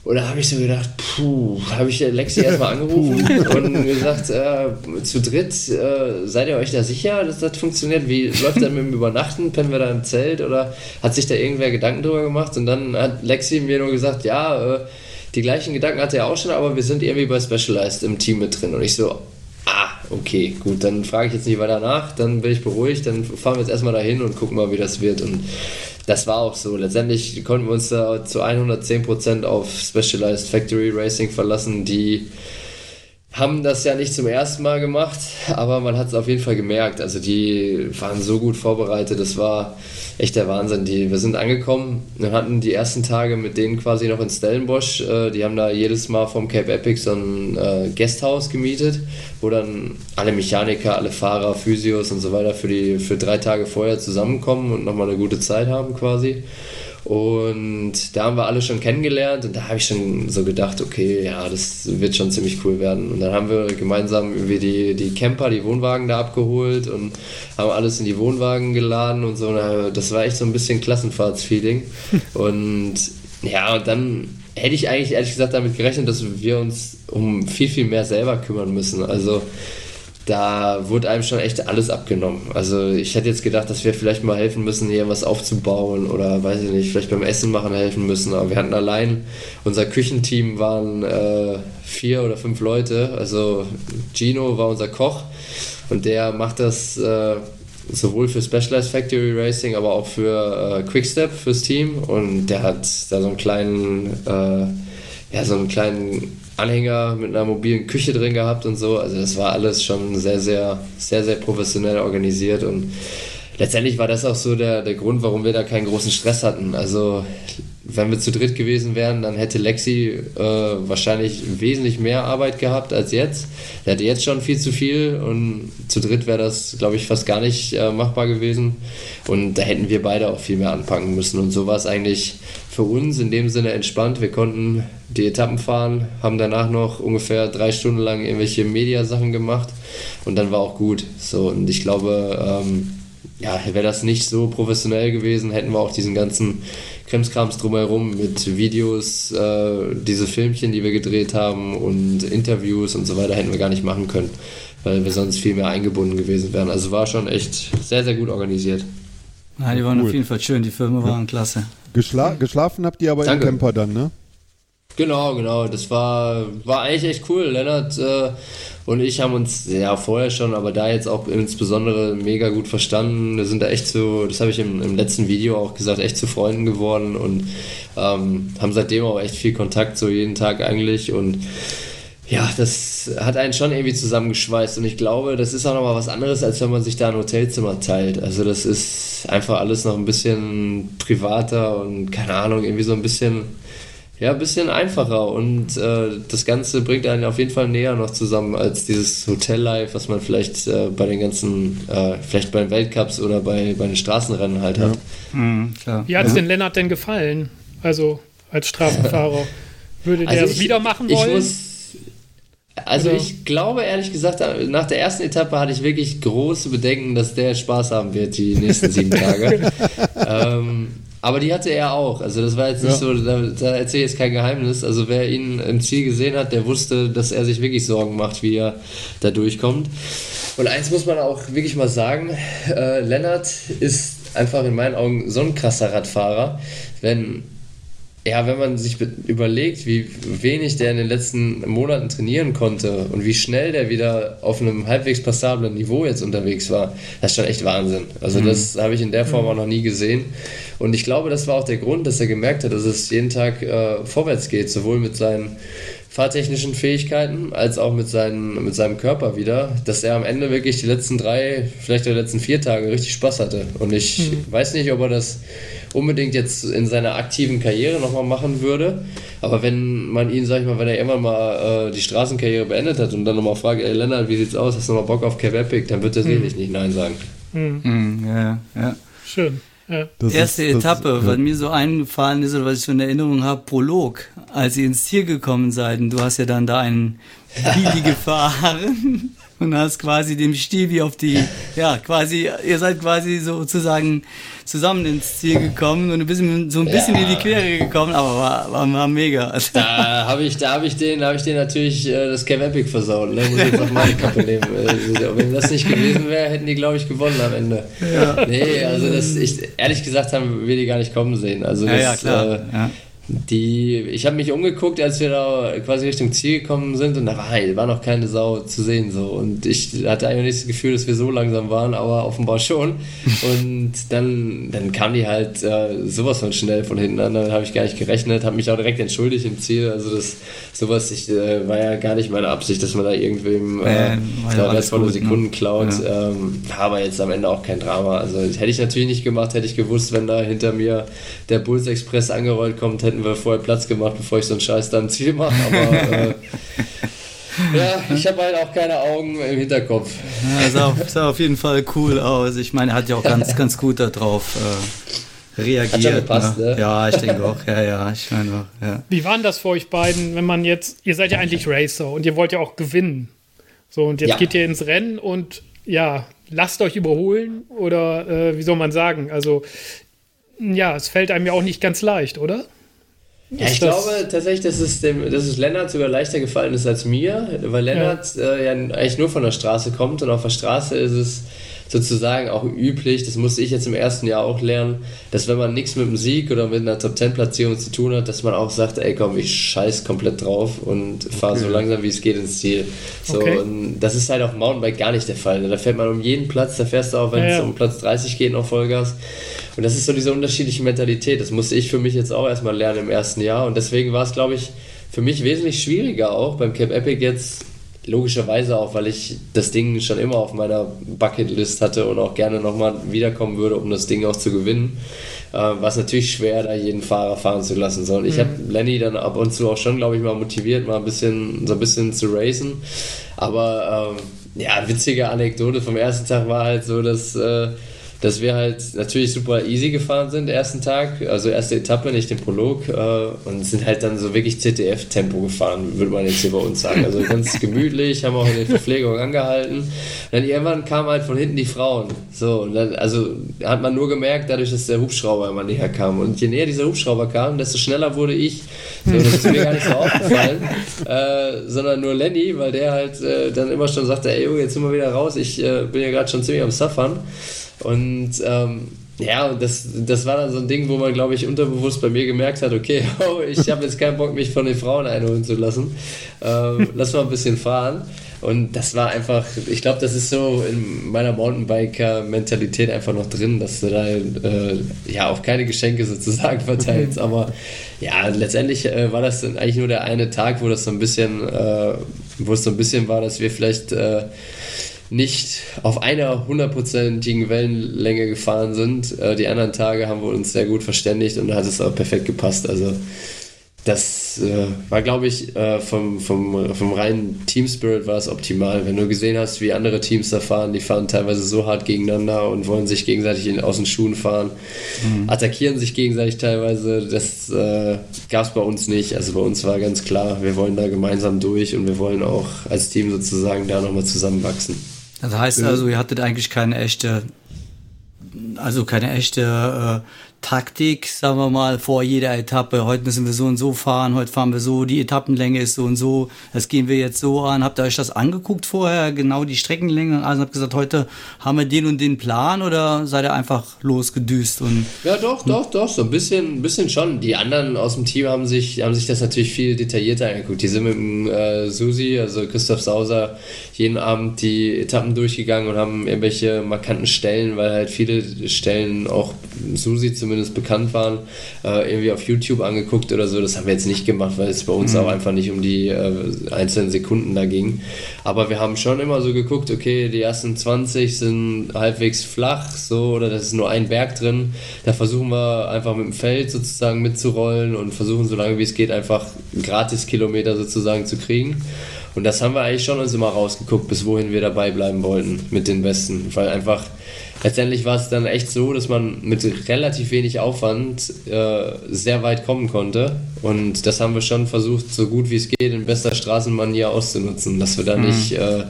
Und da habe ich so gedacht, puh, habe ich Lexi erstmal angerufen und gesagt, äh, zu dritt, äh, seid ihr euch da sicher, dass das funktioniert? Wie läuft das mit dem Übernachten? Pennen wir da im Zelt? Oder hat sich da irgendwer Gedanken drüber gemacht? Und dann hat Lexi mir nur gesagt, ja, äh, die gleichen Gedanken hatte er auch schon, aber wir sind irgendwie bei Specialized im Team mit drin. Und ich so, ah, okay, gut, dann frage ich jetzt nicht weiter nach, dann bin ich beruhigt, dann fahren wir jetzt erstmal dahin und gucken mal, wie das wird. Und das war auch so. Letztendlich konnten wir uns da zu 110% auf Specialized Factory Racing verlassen, die haben das ja nicht zum ersten Mal gemacht, aber man hat es auf jeden Fall gemerkt. Also die waren so gut vorbereitet, das war echt der Wahnsinn. Die, wir sind angekommen und hatten die ersten Tage mit denen quasi noch in Stellenbosch. Äh, die haben da jedes Mal vom Cape Epic so ein äh, Guesthouse gemietet, wo dann alle Mechaniker, alle Fahrer, Physios und so weiter für, die, für drei Tage vorher zusammenkommen und nochmal eine gute Zeit haben quasi. Und da haben wir alle schon kennengelernt und da habe ich schon so gedacht, okay, ja, das wird schon ziemlich cool werden. Und dann haben wir gemeinsam irgendwie die, die Camper, die Wohnwagen da abgeholt und haben alles in die Wohnwagen geladen und so. Und das war echt so ein bisschen Klassenfahrtsfeeling. und ja, und dann hätte ich eigentlich ehrlich gesagt damit gerechnet, dass wir uns um viel, viel mehr selber kümmern müssen. Also da wurde einem schon echt alles abgenommen. Also ich hätte jetzt gedacht, dass wir vielleicht mal helfen müssen, hier was aufzubauen oder weiß ich nicht, vielleicht beim Essen machen helfen müssen. Aber wir hatten allein, unser Küchenteam waren äh, vier oder fünf Leute. Also Gino war unser Koch und der macht das äh, sowohl für Specialized Factory Racing, aber auch für äh, Quickstep fürs Team. Und der hat da so einen kleinen, äh, ja, so einen kleinen Anhänger mit einer mobilen Küche drin gehabt und so. Also das war alles schon sehr, sehr, sehr, sehr professionell organisiert und letztendlich war das auch so der, der Grund, warum wir da keinen großen Stress hatten. Also wenn wir zu dritt gewesen wären, dann hätte Lexi äh, wahrscheinlich wesentlich mehr Arbeit gehabt als jetzt. Der hatte jetzt schon viel zu viel und zu dritt wäre das, glaube ich, fast gar nicht äh, machbar gewesen. Und da hätten wir beide auch viel mehr anpacken müssen. Und so war es eigentlich für uns in dem Sinne entspannt. Wir konnten die Etappen fahren, haben danach noch ungefähr drei Stunden lang irgendwelche Mediasachen gemacht und dann war auch gut. So, und ich glaube, ähm, ja, wäre das nicht so professionell gewesen, hätten wir auch diesen ganzen Krimskrams drumherum mit Videos, äh, diese Filmchen, die wir gedreht haben und Interviews und so weiter, hätten wir gar nicht machen können, weil wir sonst viel mehr eingebunden gewesen wären. Also war schon echt sehr, sehr gut organisiert. Ja, die waren cool. auf jeden Fall schön, die Filme waren klasse. Geschla geschlafen habt ihr aber Danke. im Camper dann, ne? Genau, genau. Das war, war eigentlich echt cool. Lennart äh, und ich haben uns ja vorher schon, aber da jetzt auch insbesondere mega gut verstanden. Wir sind da echt so, das habe ich im, im, letzten Video auch gesagt, echt zu Freunden geworden und ähm, haben seitdem auch echt viel Kontakt, so jeden Tag eigentlich. Und ja, das hat einen schon irgendwie zusammengeschweißt und ich glaube, das ist auch nochmal was anderes, als wenn man sich da ein Hotelzimmer teilt. Also das ist einfach alles noch ein bisschen privater und keine Ahnung, irgendwie so ein bisschen, ja, ein bisschen einfacher und äh, das Ganze bringt einen auf jeden Fall näher noch zusammen als dieses Hotellife, was man vielleicht äh, bei den ganzen, äh, vielleicht bei den Weltcups oder bei, bei den Straßenrennen halt hat. Mhm, Wie hat es ja. den Lennart denn gefallen? Also als Straßenfahrer. Würde der also es wieder machen wollen? Ich muss, also Oder? ich glaube ehrlich gesagt, nach der ersten Etappe hatte ich wirklich große Bedenken, dass der Spaß haben wird die nächsten sieben Tage. ähm, aber die hatte er auch. Also das war jetzt nicht ja. so, da, da erzähle ich jetzt kein Geheimnis. Also wer ihn im Ziel gesehen hat, der wusste, dass er sich wirklich Sorgen macht, wie er da durchkommt. Und eins muss man auch wirklich mal sagen, äh, Lennart ist einfach in meinen Augen so ein krasser Radfahrer. Wenn ja, wenn man sich überlegt, wie wenig der in den letzten Monaten trainieren konnte und wie schnell der wieder auf einem halbwegs passablen Niveau jetzt unterwegs war, das ist schon echt Wahnsinn. Also mhm. das habe ich in der Form mhm. auch noch nie gesehen. Und ich glaube, das war auch der Grund, dass er gemerkt hat, dass es jeden Tag äh, vorwärts geht, sowohl mit seinen fahrtechnischen Fähigkeiten als auch mit, seinen, mit seinem Körper wieder, dass er am Ende wirklich die letzten drei, vielleicht die letzten vier Tage richtig Spaß hatte. Und ich mhm. weiß nicht, ob er das unbedingt jetzt in seiner aktiven Karriere nochmal machen würde. Aber wenn man ihn, sag ich mal, wenn er irgendwann mal äh, die Straßenkarriere beendet hat und dann nochmal fragt, ey Lennart, wie sieht's aus, hast du nochmal Bock auf Cape Epic, dann wird er sicherlich mhm. nicht Nein sagen. Mhm. Mhm, ja, ja. Schön. Ja. Erste ist, Etappe, das, ja. was mir so eingefallen ist oder was ich so in Erinnerung habe, Prolog, als ihr ins Ziel gekommen seid und du hast ja dann da einen Billy gefahren und hast quasi dem Stevie auf die, ja, quasi, ihr seid quasi sozusagen zusammen ins Ziel gekommen und ein bisschen, so ein bisschen ja. in die Quere gekommen, aber war, war, war mega. Da habe ich, hab ich, den, hab ich den natürlich äh, das Camp Epic versaut. Ne? Muss ich jetzt auf meine Kappe nehmen. Also, wenn das nicht gewesen wäre, hätten die, glaube ich, gewonnen am Ende. Ja. Nee, also das, ich, ehrlich gesagt haben wir die gar nicht kommen sehen. Also das, ja, ja, klar. Äh, Die, ich habe mich umgeguckt, als wir da quasi Richtung Ziel gekommen sind und da war, war noch keine Sau zu sehen so. Und ich hatte eigentlich nicht das Gefühl, dass wir so langsam waren, aber offenbar schon. Und dann, dann kam die halt äh, sowas von schnell von hinten an, damit habe ich gar nicht gerechnet, habe mich auch direkt entschuldigt im Ziel, also das sowas ich, äh, war ja gar nicht meine Absicht, dass man da irgendwem äh, äh, da wertvolle ne? Sekunden klaut, ja. ähm, aber jetzt am Ende auch kein Drama, also hätte ich natürlich nicht gemacht, hätte ich gewusst, wenn da hinter mir der Bulls Express angerollt kommt, hätten wir vorher Platz gemacht, bevor ich so einen Scheiß da im Ziel mache. Aber äh, ja, ich habe halt auch keine Augen im Hinterkopf. Ja, sah, sah auf jeden Fall cool aus. Ich meine, er hat ja auch ganz, ganz gut darauf äh, reagiert. Hat schon gepasst, ne? ne? Ja, ich denke auch. Ja, ja, ich meine auch. Ja. Wie war denn das für euch beiden, wenn man jetzt, ihr seid ja eigentlich Racer und ihr wollt ja auch gewinnen. So, und jetzt ja. geht ihr ins Rennen und ja, lasst euch überholen oder äh, wie soll man sagen? Also, ja, es fällt einem ja auch nicht ganz leicht, oder? Ja, ich glaube tatsächlich, dass es, dem, dass es Lennart sogar leichter gefallen ist als mir, weil Lennart ja. Äh, ja eigentlich nur von der Straße kommt und auf der Straße ist es sozusagen auch üblich, das musste ich jetzt im ersten Jahr auch lernen, dass wenn man nichts mit dem Sieg oder mit einer Top-10-Platzierung zu tun hat, dass man auch sagt, ey komm, ich scheiß komplett drauf und fahre okay. so langsam wie es geht ins Ziel. So, okay. und das ist halt auf Mountainbike gar nicht der Fall. Da fährt man um jeden Platz, da fährst du auch, wenn ja, es ja. um Platz 30 geht, noch Vollgas. Und das ist so diese unterschiedliche Mentalität. Das musste ich für mich jetzt auch erstmal lernen im ersten Jahr. Und deswegen war es, glaube ich, für mich wesentlich schwieriger auch beim Cape Epic jetzt. Logischerweise auch, weil ich das Ding schon immer auf meiner Bucketlist hatte und auch gerne nochmal wiederkommen würde, um das Ding auch zu gewinnen. Äh, war es natürlich schwer, da jeden Fahrer fahren zu lassen. So, und ich mhm. habe Lenny dann ab und zu auch schon, glaube ich, mal motiviert, mal ein bisschen, so ein bisschen zu racen. Aber ähm, ja, witzige Anekdote vom ersten Tag war halt so, dass äh, dass wir halt natürlich super easy gefahren sind, ersten Tag, also erste Etappe, nicht den Prolog, äh, und sind halt dann so wirklich ZDF-Tempo gefahren, würde man jetzt hier bei uns sagen. Also ganz gemütlich, haben auch in der Verpflegung angehalten. Und dann irgendwann kamen halt von hinten die Frauen. So, und dann, also hat man nur gemerkt, dadurch, dass der Hubschrauber immer näher kam. Und je näher dieser Hubschrauber kam, desto schneller wurde ich. So, das ist mir gar nicht so aufgefallen, äh, sondern nur Lenny, weil der halt äh, dann immer schon sagte, ey Junge, jetzt sind wir wieder raus, ich äh, bin ja gerade schon ziemlich am Suffern. Und ähm, ja, das, das war dann so ein Ding, wo man, glaube ich, unterbewusst bei mir gemerkt hat, okay, oh, ich habe jetzt keinen Bock, mich von den Frauen einholen zu lassen. Ähm, lass mal ein bisschen fahren. Und das war einfach, ich glaube, das ist so in meiner Mountainbiker-Mentalität einfach noch drin, dass du da äh, ja auch keine Geschenke sozusagen verteilst. Aber ja, letztendlich äh, war das dann eigentlich nur der eine Tag, wo das so ein bisschen, äh, wo es so ein bisschen war, dass wir vielleicht äh, nicht auf einer hundertprozentigen Wellenlänge gefahren sind. Äh, die anderen Tage haben wir uns sehr gut verständigt und da hat es auch perfekt gepasst. Also das äh, war, glaube ich, äh, vom, vom, vom reinen Team Spirit war es optimal. Wenn du gesehen hast, wie andere Teams da fahren, die fahren teilweise so hart gegeneinander und wollen sich gegenseitig in, aus den Schuhen fahren, mhm. attackieren sich gegenseitig teilweise. Das äh, gab es bei uns nicht. Also bei uns war ganz klar, wir wollen da gemeinsam durch und wir wollen auch als Team sozusagen da nochmal zusammenwachsen. Das heißt also, ihr hattet eigentlich keine echte, also keine echte äh, Taktik, sagen wir mal, vor jeder Etappe. Heute müssen wir so und so fahren, heute fahren wir so, die Etappenlänge ist so und so, das gehen wir jetzt so an. Habt ihr euch das angeguckt vorher, genau die Streckenlänge? Also habt gesagt, heute haben wir den und den Plan oder seid ihr einfach losgedüst? Und, ja, doch, doch, doch, so ein bisschen, ein bisschen schon. Die anderen aus dem Team haben sich, haben sich das natürlich viel detaillierter angeguckt. Die sind mit dem äh, Susi, also Christoph Sauser, jeden Abend die Etappen durchgegangen und haben irgendwelche markanten Stellen, weil halt viele Stellen auch Susi zum zumindest bekannt waren, äh, irgendwie auf YouTube angeguckt oder so. Das haben wir jetzt nicht gemacht, weil es bei uns mhm. auch einfach nicht um die äh, einzelnen Sekunden da ging. Aber wir haben schon immer so geguckt, okay, die ersten 20 sind halbwegs flach, so, oder da ist nur ein Berg drin. Da versuchen wir einfach mit dem Feld sozusagen mitzurollen und versuchen, so lange wie es geht, einfach gratis Kilometer sozusagen zu kriegen. Und das haben wir eigentlich schon uns immer rausgeguckt, bis wohin wir dabei bleiben wollten mit den Besten. Weil einfach letztendlich war es dann echt so, dass man mit relativ wenig Aufwand äh, sehr weit kommen konnte. Und das haben wir schon versucht, so gut wie es geht, in bester Straßenmanier auszunutzen, dass wir da mhm. nicht äh,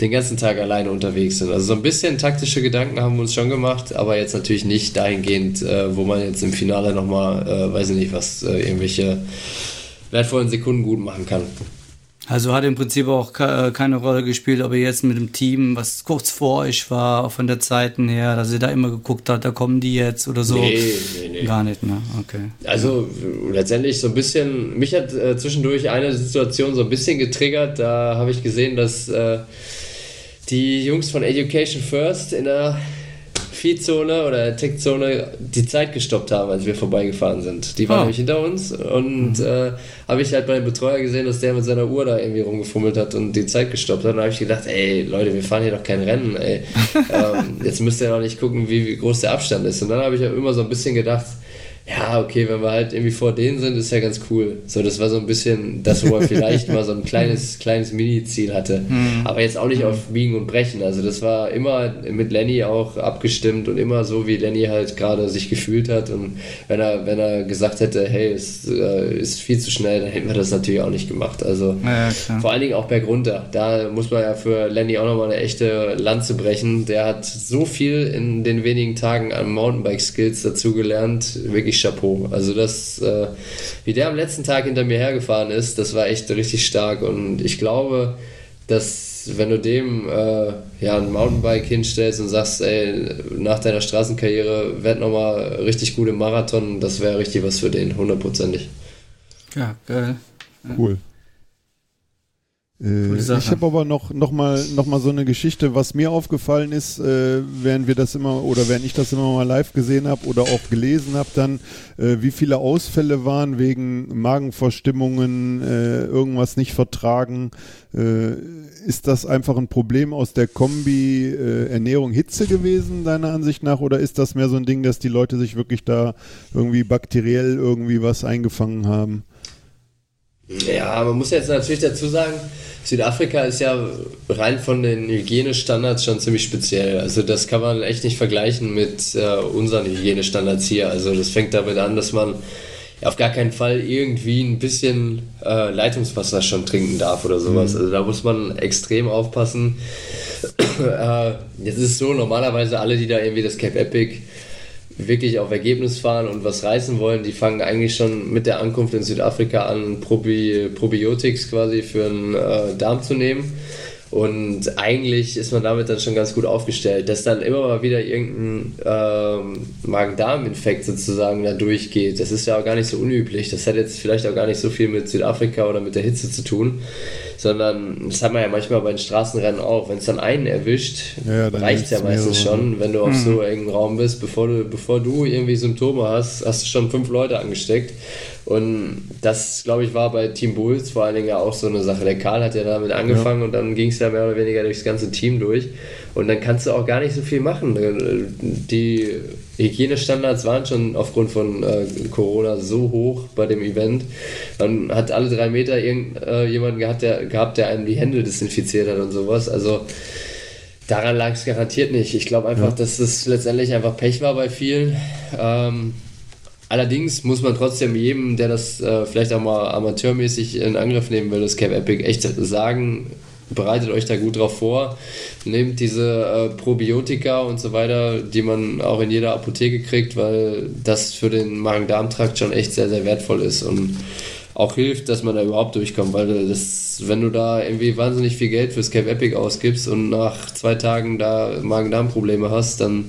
den ganzen Tag alleine unterwegs sind. Also so ein bisschen taktische Gedanken haben wir uns schon gemacht, aber jetzt natürlich nicht dahingehend, äh, wo man jetzt im Finale nochmal, äh, weiß ich nicht, was, äh, irgendwelche wertvollen Sekunden gut machen kann. Also hat im Prinzip auch äh, keine Rolle gespielt, ob ihr jetzt mit dem Team, was kurz vor euch war, auch von der Zeiten her, dass ihr da immer geguckt habt, da kommen die jetzt oder so. Nee, nee, nee. Gar nicht, ne? Okay. Also letztendlich so ein bisschen, mich hat äh, zwischendurch eine Situation so ein bisschen getriggert. Da habe ich gesehen, dass äh, die Jungs von Education First in der Feedzone oder Tech-Zone die Zeit gestoppt haben, als wir vorbeigefahren sind. Die waren oh. nämlich hinter uns und mhm. äh, habe ich halt bei dem Betreuer gesehen, dass der mit seiner Uhr da irgendwie rumgefummelt hat und die Zeit gestoppt hat. Und da habe ich gedacht, ey Leute, wir fahren hier doch kein Rennen, ey. ähm, jetzt müsst ihr doch nicht gucken, wie, wie groß der Abstand ist. Und dann habe ich auch immer so ein bisschen gedacht, ja, okay, wenn wir halt irgendwie vor denen sind, ist ja ganz cool. So, das war so ein bisschen das, wo er vielleicht mal so ein kleines, kleines Mini-Ziel hatte. Mhm. Aber jetzt auch nicht auf Biegen und Brechen. Also das war immer mit Lenny auch abgestimmt und immer so, wie Lenny halt gerade sich gefühlt hat. Und wenn er, wenn er gesagt hätte, hey, es äh, ist viel zu schnell, dann hätten wir das natürlich auch nicht gemacht. Also ja, vor allen Dingen auch bergunter. Da muss man ja für Lenny auch nochmal eine echte Lanze brechen. Der hat so viel in den wenigen Tagen an Mountainbike-Skills dazugelernt. Wirklich wirklich Chapeau. Also das, äh, wie der am letzten Tag hinter mir hergefahren ist, das war echt richtig stark und ich glaube, dass wenn du dem äh, ja, ein Mountainbike hinstellst und sagst, ey, nach deiner Straßenkarriere werd nochmal richtig gut im Marathon, das wäre richtig was für den, hundertprozentig. Ja, geil. Cool. Äh, ich habe aber noch, noch, mal, noch mal so eine Geschichte, was mir aufgefallen ist, äh, während wir das immer oder während ich das immer mal live gesehen habe oder auch gelesen habe, dann, äh, wie viele Ausfälle waren wegen Magenverstimmungen, äh, irgendwas nicht vertragen. Äh, ist das einfach ein Problem aus der Kombi äh, Ernährung Hitze gewesen, deiner Ansicht nach, oder ist das mehr so ein Ding, dass die Leute sich wirklich da irgendwie bakteriell irgendwie was eingefangen haben? Ja, man muss jetzt natürlich dazu sagen, Südafrika ist ja rein von den Hygienestandards schon ziemlich speziell. Also das kann man echt nicht vergleichen mit äh, unseren Hygienestandards hier. Also das fängt damit an, dass man auf gar keinen Fall irgendwie ein bisschen äh, Leitungswasser schon trinken darf oder sowas. Mhm. Also da muss man extrem aufpassen. äh, jetzt ist es so, normalerweise alle, die da irgendwie das Cape Epic wirklich auf Ergebnis fahren und was reißen wollen, die fangen eigentlich schon mit der Ankunft in Südafrika an, Probi Probiotics quasi für den äh, Darm zu nehmen. Und eigentlich ist man damit dann schon ganz gut aufgestellt, dass dann immer mal wieder irgendein ähm, Magen-Darm-Infekt sozusagen da durchgeht. Das ist ja auch gar nicht so unüblich. Das hat jetzt vielleicht auch gar nicht so viel mit Südafrika oder mit der Hitze zu tun sondern das hat man ja manchmal bei den Straßenrennen auch. Wenn es dann einen erwischt, ja, reicht es ja meistens schon, wenn du auf mhm. so engen Raum bist. Bevor du, bevor du irgendwie Symptome hast, hast du schon fünf Leute angesteckt. Und das, glaube ich, war bei Team Bulls vor allen Dingen ja auch so eine Sache. Der Karl hat ja damit angefangen ja. und dann ging es ja mehr oder weniger durchs ganze Team durch. Und dann kannst du auch gar nicht so viel machen. Die Hygienestandards waren schon aufgrund von äh, Corona so hoch bei dem Event. Dann hat alle drei Meter irgendjemanden äh, gehabt, der, gehabt, der einem die Hände desinfiziert hat und sowas. Also daran lag es garantiert nicht. Ich glaube einfach, ja. dass es letztendlich einfach Pech war bei vielen. Ähm, allerdings muss man trotzdem jedem, der das äh, vielleicht auch mal amateurmäßig in Angriff nehmen will, das Cap Epic echt sagen, bereitet euch da gut drauf vor. Nehmt diese äh, Probiotika und so weiter, die man auch in jeder Apotheke kriegt, weil das für den Magen-Darm-Trakt schon echt sehr, sehr wertvoll ist und auch hilft, dass man da überhaupt durchkommt, weil das, wenn du da irgendwie wahnsinnig viel Geld fürs Cape Epic ausgibst und nach zwei Tagen da Magen-Darm-Probleme hast, dann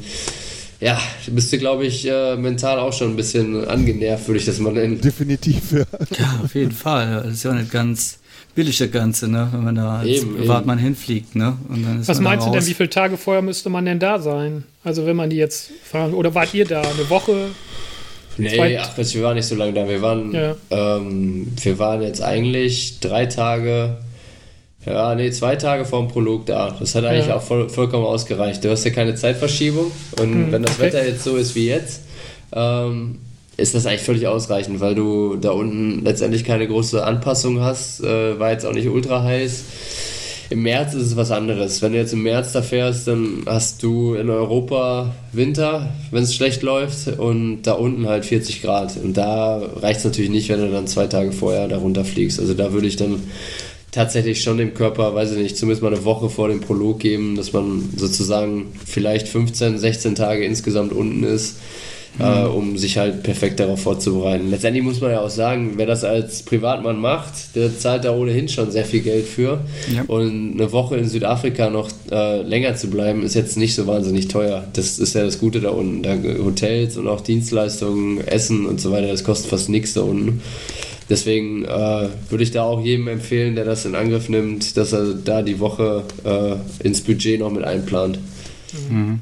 ja, bist du, glaube ich, äh, mental auch schon ein bisschen angenervt, würde ich das mal nennen. Definitiv, ja. Ja, auf jeden Fall. Das ist ja auch nicht ganz billig das Ganze, ne? wenn man da als eben, Privatmann eben. hinfliegt. Ne? Was meinst du denn, wie viele Tage vorher müsste man denn da sein? Also wenn man die jetzt fahren, oder wart ihr da eine Woche? Nee, ach, wir waren nicht so lange da. Wir waren, ja. ähm, wir waren jetzt eigentlich drei Tage, ja, nee, zwei Tage vor dem Prolog da. Das hat eigentlich ja. auch voll, vollkommen ausgereicht. Du hast ja keine Zeitverschiebung und hm, wenn das okay. Wetter jetzt so ist wie jetzt, ähm, ist das eigentlich völlig ausreichend, weil du da unten letztendlich keine große Anpassung hast. Äh, war jetzt auch nicht ultra heiß. Im März ist es was anderes. Wenn du jetzt im März da fährst, dann hast du in Europa Winter, wenn es schlecht läuft, und da unten halt 40 Grad. Und da reicht es natürlich nicht, wenn du dann zwei Tage vorher da runterfliegst. Also da würde ich dann tatsächlich schon dem Körper, weiß ich nicht, zumindest mal eine Woche vor dem Prolog geben, dass man sozusagen vielleicht 15, 16 Tage insgesamt unten ist mhm. äh, um sich halt perfekt darauf vorzubereiten. Letztendlich muss man ja auch sagen, wer das als Privatmann macht, der zahlt da ohnehin schon sehr viel Geld für. Ja. Und eine Woche in Südafrika noch äh, länger zu bleiben, ist jetzt nicht so wahnsinnig teuer. Das ist ja das Gute da unten. Da Hotels und auch Dienstleistungen, Essen und so weiter, das kostet fast nichts da unten. Deswegen äh, würde ich da auch jedem empfehlen, der das in Angriff nimmt, dass er da die Woche äh, ins Budget noch mit einplant. Mhm.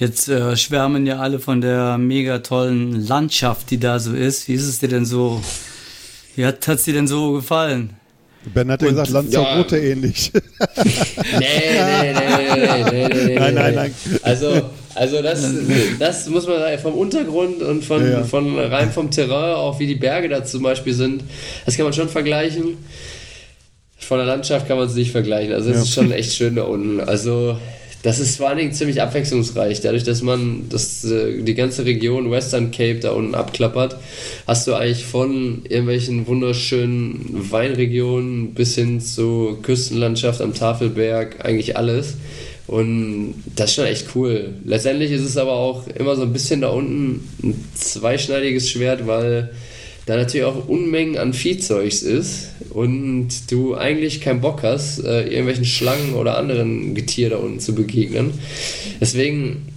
Jetzt äh, schwärmen ja alle von der mega tollen Landschaft, die da so ist. Wie ist es dir denn so? Wie hat es dir denn so gefallen? Ben hat ja gesagt, Lanzarote ja. ähnlich. nee, nee, nee, nee, nee, nee, Nein, nein, nein. Also, also das, das muss man sagen, vom Untergrund und von, ja. von rein vom Terrain, auch wie die Berge da zum Beispiel sind, das kann man schon vergleichen. Von der Landschaft kann man es nicht vergleichen. Also es ja. ist schon echt schön da unten. Also das ist vor allen Dingen ziemlich abwechslungsreich. Dadurch, dass man das, äh, die ganze Region Western Cape da unten abklappert, hast du eigentlich von irgendwelchen wunderschönen Weinregionen bis hin zur Küstenlandschaft am Tafelberg eigentlich alles. Und das ist schon echt cool. Letztendlich ist es aber auch immer so ein bisschen da unten ein zweischneidiges Schwert, weil da natürlich auch Unmengen an Viehzeugs ist und du eigentlich keinen Bock hast, äh, irgendwelchen Schlangen oder anderen Getier da unten zu begegnen. Deswegen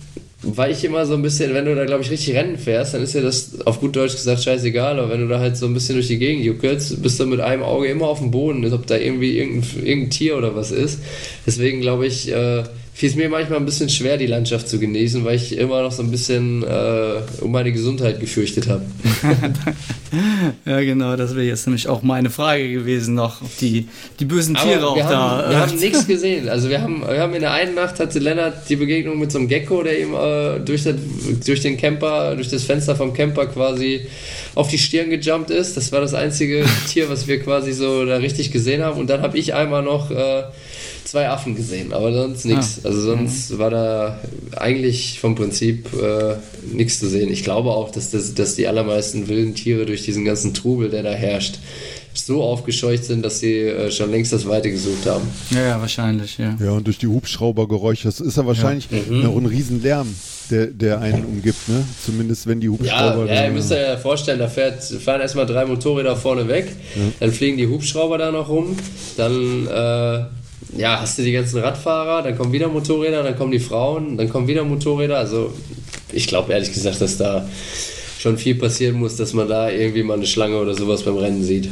war ich immer so ein bisschen, wenn du da, glaube ich, richtig Rennen fährst, dann ist dir das auf gut Deutsch gesagt scheißegal, aber wenn du da halt so ein bisschen durch die Gegend juckelst, bist du mit einem Auge immer auf dem Boden, ob da irgendwie irgendein, irgendein Tier oder was ist. Deswegen glaube ich, äh, fiel es mir manchmal ein bisschen schwer, die Landschaft zu genießen, weil ich immer noch so ein bisschen äh, um meine Gesundheit gefürchtet habe. ja, genau, das wäre jetzt nämlich auch meine Frage gewesen, noch, ob die, die bösen Tiere Aber auch wir da. Haben, wir haben nichts gesehen. Also wir haben, wir haben in der einen Nacht hatte Lennart die Begegnung mit so einem Gecko, der ihm äh, durch, das, durch den Camper, durch das Fenster vom Camper quasi auf die Stirn gejumpt ist. Das war das einzige Tier, was wir quasi so da richtig gesehen haben. Und dann habe ich einmal noch äh, zwei Affen gesehen, aber sonst nichts. Ah. Also sonst mhm. war da eigentlich vom Prinzip äh, nichts zu sehen. Ich glaube auch, dass, das, dass die allermeisten wilden Tiere durch diesen ganzen Trubel, der da herrscht, so aufgescheucht sind, dass sie äh, schon längst das Weite gesucht haben. Ja, ja, wahrscheinlich, ja. Ja, und durch die Hubschraubergeräusche, das ist ja wahrscheinlich ja. Mhm. ein Riesenlärm, der, der einen umgibt, ne? Zumindest wenn die Hubschrauber. Ja, ja ihr müsst euch ja vorstellen, da fährt, fahren erstmal drei Motorräder vorne weg, ja. dann fliegen die Hubschrauber da noch rum, dann äh, ja, hast du die ganzen Radfahrer, dann kommen wieder Motorräder, dann kommen die Frauen, dann kommen wieder Motorräder. Also ich glaube ehrlich gesagt, dass da schon viel passieren muss, dass man da irgendwie mal eine Schlange oder sowas beim Rennen sieht.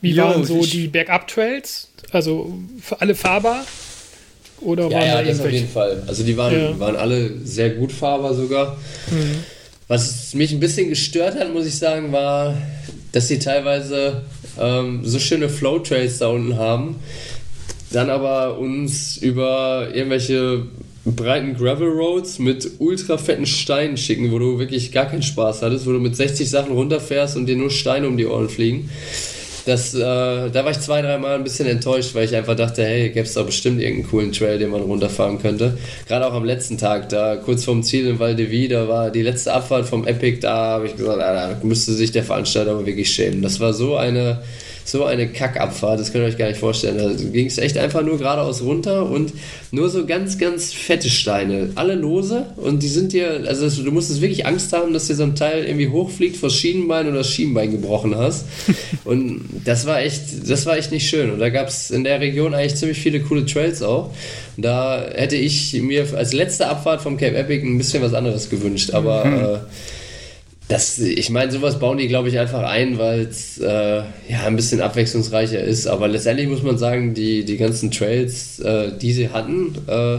Wie jo, waren so die Bergab-Trails? Also für alle fahrbar? Oder ja, waren ja, da das auf jeden Fall. Also die waren, ja. waren alle sehr gut fahrbar sogar. Mhm. Was mich ein bisschen gestört hat, muss ich sagen, war, dass sie teilweise ähm, so schöne Flow-Trails da unten haben, dann aber uns über irgendwelche breiten Gravel Roads mit ultra fetten Steinen schicken, wo du wirklich gar keinen Spaß hattest, wo du mit 60 Sachen runterfährst und dir nur Steine um die Ohren fliegen. Das, äh, da war ich zwei, dreimal ein bisschen enttäuscht, weil ich einfach dachte, hey, gäbe es da bestimmt irgendeinen coolen Trail, den man runterfahren könnte. Gerade auch am letzten Tag, da kurz vorm Ziel in Val de Vie, da war die letzte Abfahrt vom Epic, da habe ich gesagt, ah, da müsste sich der Veranstalter aber wirklich schämen. Das war so eine so eine Kackabfahrt, das könnt ihr euch gar nicht vorstellen. Da ging es echt einfach nur geradeaus runter und nur so ganz, ganz fette Steine. Alle lose und die sind dir, also du musstest wirklich Angst haben, dass dir so ein Teil irgendwie hochfliegt vor Schienenbein oder das Schienenbein gebrochen hast. und das war echt, das war echt nicht schön. Und da gab es in der Region eigentlich ziemlich viele coole Trails auch. Da hätte ich mir als letzte Abfahrt vom Cape Epic ein bisschen was anderes gewünscht, aber mhm. äh, das, ich meine, sowas bauen die, glaube ich, einfach ein, weil es äh, ja ein bisschen abwechslungsreicher ist. Aber letztendlich muss man sagen, die, die ganzen Trails, äh, die sie hatten, äh,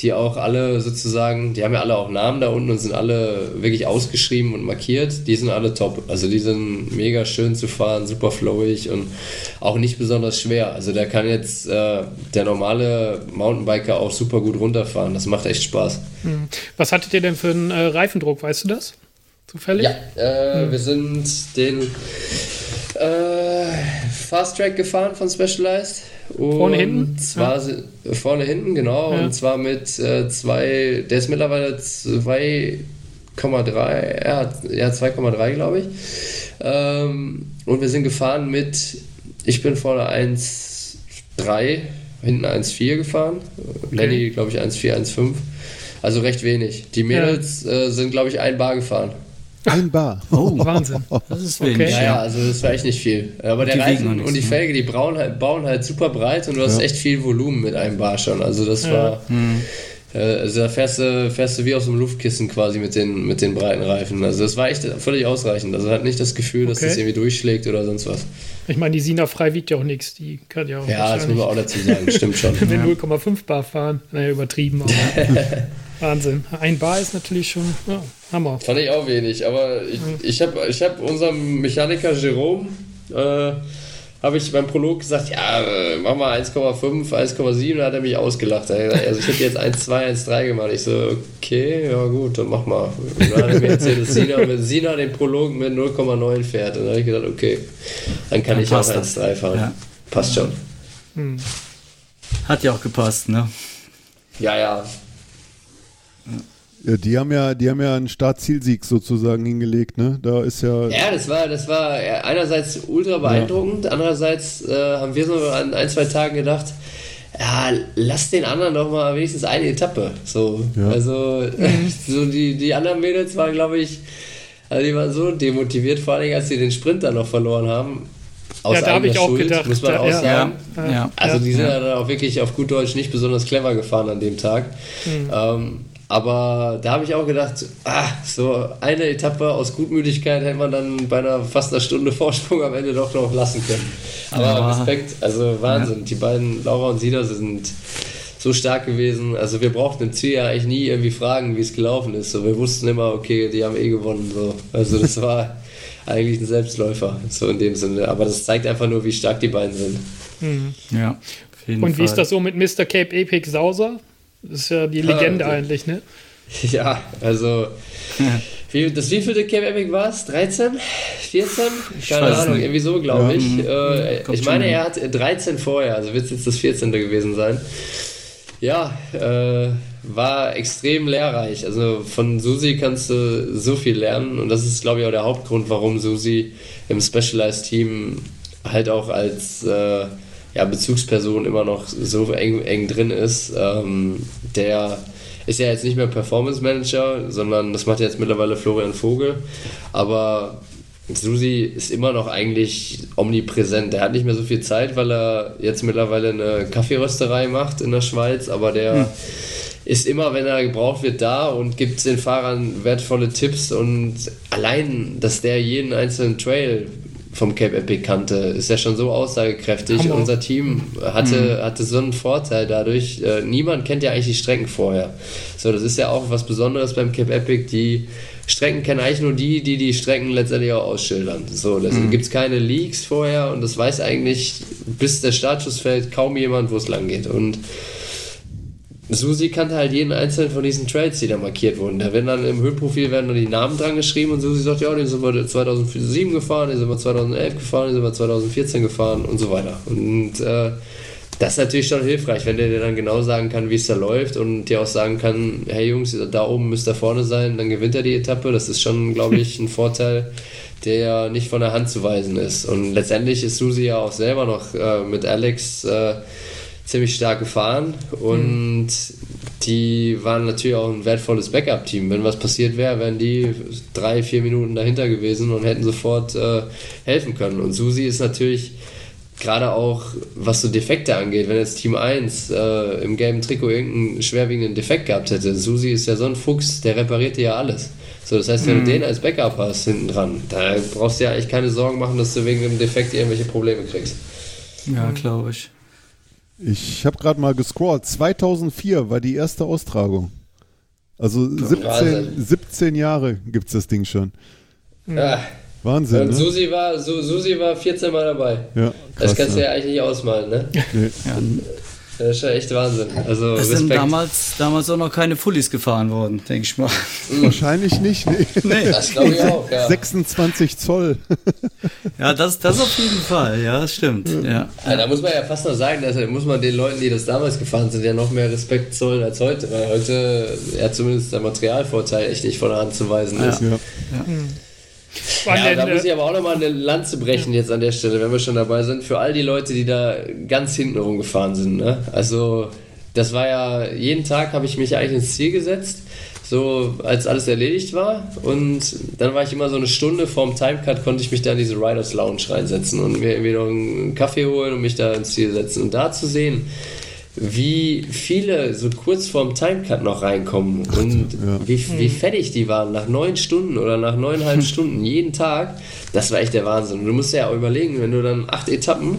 die auch alle sozusagen, die haben ja alle auch Namen da unten und sind alle wirklich ausgeschrieben und markiert, die sind alle top. Also die sind mega schön zu fahren, super flowig und auch nicht besonders schwer. Also da kann jetzt äh, der normale Mountainbiker auch super gut runterfahren. Das macht echt Spaß. Hm. Was hattet ihr denn für einen äh, Reifendruck, weißt du das? Zufällig? Ja, äh, hm. wir sind den äh, Fast Track gefahren von Specialized. vorne hinten? Zwar ja. vorne hinten, genau. Ja. Und zwar mit äh, zwei, der ist mittlerweile 2,3, ja, ja 2,3 glaube ich. Ähm, und wir sind gefahren mit, ich bin vorne 1,3, hinten 1,4 gefahren. Okay. Lenny, glaube ich, 1,4, 1,5. Also recht wenig. Die Mädels ja. äh, sind, glaube ich, ein Bar gefahren. Ein Bar. Oh, Wahnsinn. Das ist wenig. Okay. Ja, ja, also das war echt nicht viel. Aber und der Reifen und die ne? Felge, die bauen halt, bauen halt super breit und du hast echt viel Volumen mit einem Bar schon. Also das war. Hm. Äh, also da fährst du, fährst du wie aus dem Luftkissen quasi mit den, mit den breiten Reifen. Also das war echt völlig ausreichend. Also hat nicht das Gefühl, dass okay. das irgendwie durchschlägt oder sonst was. Ich meine, die Sina frei wiegt ja auch nichts. Die kann ja auch. Ja, das muss man auch dazu sagen, stimmt schon. Wenn ja. 0,5 Bar fahren, naja, übertrieben. Aber Wahnsinn. Ein Bar ist natürlich schon ja, Hammer. Fand ich auch wenig, aber ich, ich habe ich hab unserem Mechaniker Jerome. Äh, habe ich beim Prolog gesagt, ja, äh, mach mal 1,5, 1,7, da hat er mich ausgelacht. Also ich hätte jetzt 1,2, 1,3 gemacht. Ich so, okay, ja gut, dann mach mal. Und dann hat er mir erzählt, dass Sina, mit Sina den Prolog mit 0,9 fährt. Und dann habe ich gesagt, okay, dann kann dann ich auch 1,3 fahren. Ja. Passt schon. Hm. Hat ja auch gepasst, ne? Ja, ja. Ja, die haben ja, die haben ja einen Start-Zielsieg sozusagen hingelegt, ne? Da ist ja. Ja, das war, das war einerseits ultra beeindruckend, ja. andererseits äh, haben wir so an ein, zwei Tagen gedacht, ja, lass den anderen doch mal wenigstens eine Etappe. So. Ja. Also, so die, die anderen Mädels waren, glaube ich, also die waren so demotiviert, vor allem als sie den Sprint dann noch verloren haben. Aus ja, da habe ich auch Schuld, gedacht. Muss man da, auch ja, sagen. Ja, also die sind ja. dann auch wirklich auf gut Deutsch nicht besonders clever gefahren an dem Tag. Mhm. Ähm, aber da habe ich auch gedacht, ah, so eine Etappe aus Gutmütigkeit hätte man dann bei einer fast einer Stunde Vorsprung am Ende doch noch lassen können. Aber ja. Respekt, also Wahnsinn. Ja. Die beiden, Laura und Sina, sind so stark gewesen. Also wir brauchten im Ziel ja eigentlich nie irgendwie fragen, wie es gelaufen ist. So, wir wussten immer, okay, die haben eh gewonnen. So. Also das war eigentlich ein Selbstläufer, so in dem Sinne. Aber das zeigt einfach nur, wie stark die beiden sind. Mhm. Ja. Und wie Fall. ist das so mit Mr. Cape Epic Sauser? Das ist ja die Legende ja, eigentlich, ne? Ja, also. Wie, das wievielte Cape Epic war es? 13? 14? Keine Ahnung, nicht. irgendwie so, glaube ja, ich. Mhm. Äh, ich meine, er hat 13 vorher, also wird es jetzt das 14. gewesen sein. Ja, äh, war extrem lehrreich. Also von Susi kannst du so viel lernen und das ist, glaube ich, auch der Hauptgrund, warum Susi im Specialized Team halt auch als. Äh, ja, Bezugsperson immer noch so eng, eng drin ist. Ähm, der ist ja jetzt nicht mehr Performance Manager, sondern das macht jetzt mittlerweile Florian Vogel. Aber Susi ist immer noch eigentlich omnipräsent. Der hat nicht mehr so viel Zeit, weil er jetzt mittlerweile eine Kaffeerösterei macht in der Schweiz, aber der hm. ist immer, wenn er gebraucht wird, da und gibt den Fahrern wertvolle Tipps und allein, dass der jeden einzelnen Trail vom Cape Epic kannte, ist ja schon so aussagekräftig. Hammer. Unser Team hatte, mhm. hatte so einen Vorteil dadurch. Äh, niemand kennt ja eigentlich die Strecken vorher. So, das ist ja auch was Besonderes beim Cape Epic. Die Strecken kennen eigentlich nur die, die die Strecken letztendlich auch ausschildern. So, da mhm. gibt es keine Leaks vorher und das weiß eigentlich, bis der Startschuss fällt, kaum jemand, wo es lang geht. Und Susi kannte halt jeden einzelnen von diesen Trails, die da markiert wurden. Da werden dann im Höhenprofil werden dann die Namen dran geschrieben und Susi sagt, ja, den sind wir 2007 gefahren, den sind wir 2011 gefahren, den sind wir 2014 gefahren und so weiter. Und äh, das ist natürlich schon hilfreich, wenn der dir dann genau sagen kann, wie es da läuft und dir auch sagen kann, hey Jungs, da oben müsst ihr vorne sein, dann gewinnt er die Etappe. Das ist schon, glaube ich, ein Vorteil, der nicht von der Hand zu weisen ist. Und letztendlich ist Susi ja auch selber noch äh, mit Alex äh, ziemlich stark gefahren und mhm. die waren natürlich auch ein wertvolles Backup-Team. Wenn was passiert wäre, wären die drei, vier Minuten dahinter gewesen und hätten sofort äh, helfen können. Und Susi ist natürlich gerade auch, was so Defekte angeht, wenn jetzt Team 1 äh, im gelben Trikot irgendeinen schwerwiegenden Defekt gehabt hätte, Susi ist ja so ein Fuchs, der repariert ja alles. So, das heißt, wenn mhm. du den als Backup hast hinten dran, da brauchst du ja eigentlich keine Sorgen machen, dass du wegen dem Defekt irgendwelche Probleme kriegst. Ja, glaube ich. Ich habe gerade mal gescrollt. 2004 war die erste Austragung. Also 17, 17 Jahre gibt es das Ding schon. Ja. Wahnsinn. Und ne? Susi, war, Su, Susi war 14 Mal dabei. Ja, krass, das kannst du ja eigentlich nicht ausmalen, ne? Nee. Ja. Das ist schon echt Wahnsinn. Also es sind damals, damals auch noch keine Fullies gefahren worden, denke ich mal. Wahrscheinlich nicht. Nee. nee. Das glaube ich auch, ja. 26 Zoll. ja, das, das auf jeden Fall, ja, das stimmt. Ja. ja. da muss man ja fast noch sagen, dass muss man den Leuten, die das damals gefahren sind, ja noch mehr Respekt zollen als heute, weil heute ja zumindest der Materialvorteil echt nicht von der Hand zu weisen ist. Ja. Ja. Ja, da muss ich aber auch nochmal eine Lanze brechen jetzt an der Stelle, wenn wir schon dabei sind, für all die Leute, die da ganz hinten rumgefahren sind. Ne? Also das war ja, jeden Tag habe ich mich eigentlich ins Ziel gesetzt, so als alles erledigt war. Und dann war ich immer so eine Stunde vorm Timecut, konnte ich mich da in diese Riders Lounge reinsetzen und mir irgendwie noch einen Kaffee holen und mich da ins Ziel setzen. Und da zu sehen, wie viele so kurz vorm Timecut noch reinkommen und ja. wie, wie fertig die waren nach neun Stunden oder nach neuneinhalb Stunden jeden Tag, das war echt der Wahnsinn. Und du musst ja auch überlegen, wenn du dann acht Etappen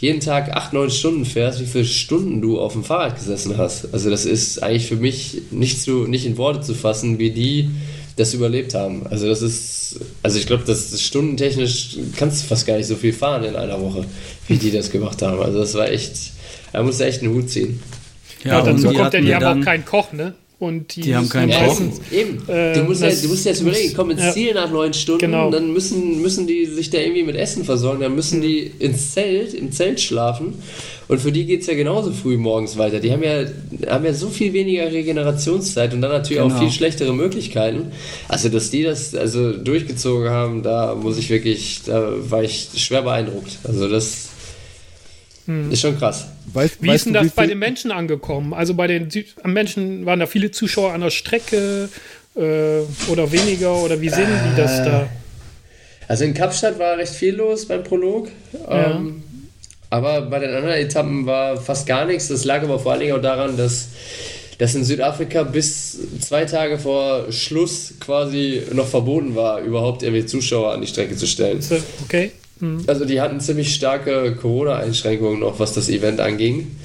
jeden Tag acht, neun Stunden fährst, wie viele Stunden du auf dem Fahrrad gesessen hast. Also das ist eigentlich für mich nicht, zu, nicht in Worte zu fassen, wie die das überlebt haben. Also das ist, also ich glaube, das ist stundentechnisch kannst du fast gar nicht so viel fahren in einer Woche, wie die das gemacht haben. Also das war echt, da musst du echt einen Hut ziehen. Ja, ja dazu kommt ja, die haben auch keinen Koch, ne? Und die, die haben keinen Koch. Eben. Äh, du, musst ja, du musst jetzt überlegen, komm ins ja, Ziel nach neun Stunden, genau. dann müssen, müssen die sich da irgendwie mit Essen versorgen, dann müssen die ins Zelt, im Zelt schlafen. Und für die geht es ja genauso früh morgens weiter. Die haben ja, haben ja so viel weniger Regenerationszeit und dann natürlich genau. auch viel schlechtere Möglichkeiten. Also, dass die das also durchgezogen haben, da muss ich wirklich, da war ich schwer beeindruckt. Also, das hm. Ist schon krass. Weißt, wie ist denn das bei den Menschen angekommen? Also bei den Süd Menschen waren da viele Zuschauer an der Strecke äh, oder weniger oder wie sehen äh, die das da? Also in Kapstadt war recht viel los beim Prolog. Ja. Ähm, aber bei den anderen Etappen war fast gar nichts. Das lag aber vor allen Dingen auch daran, dass, dass in Südafrika bis zwei Tage vor Schluss quasi noch verboten war, überhaupt irgendwie Zuschauer an die Strecke zu stellen. Okay. Mhm. Also die hatten ziemlich starke Corona-Einschränkungen noch, was das Event anging.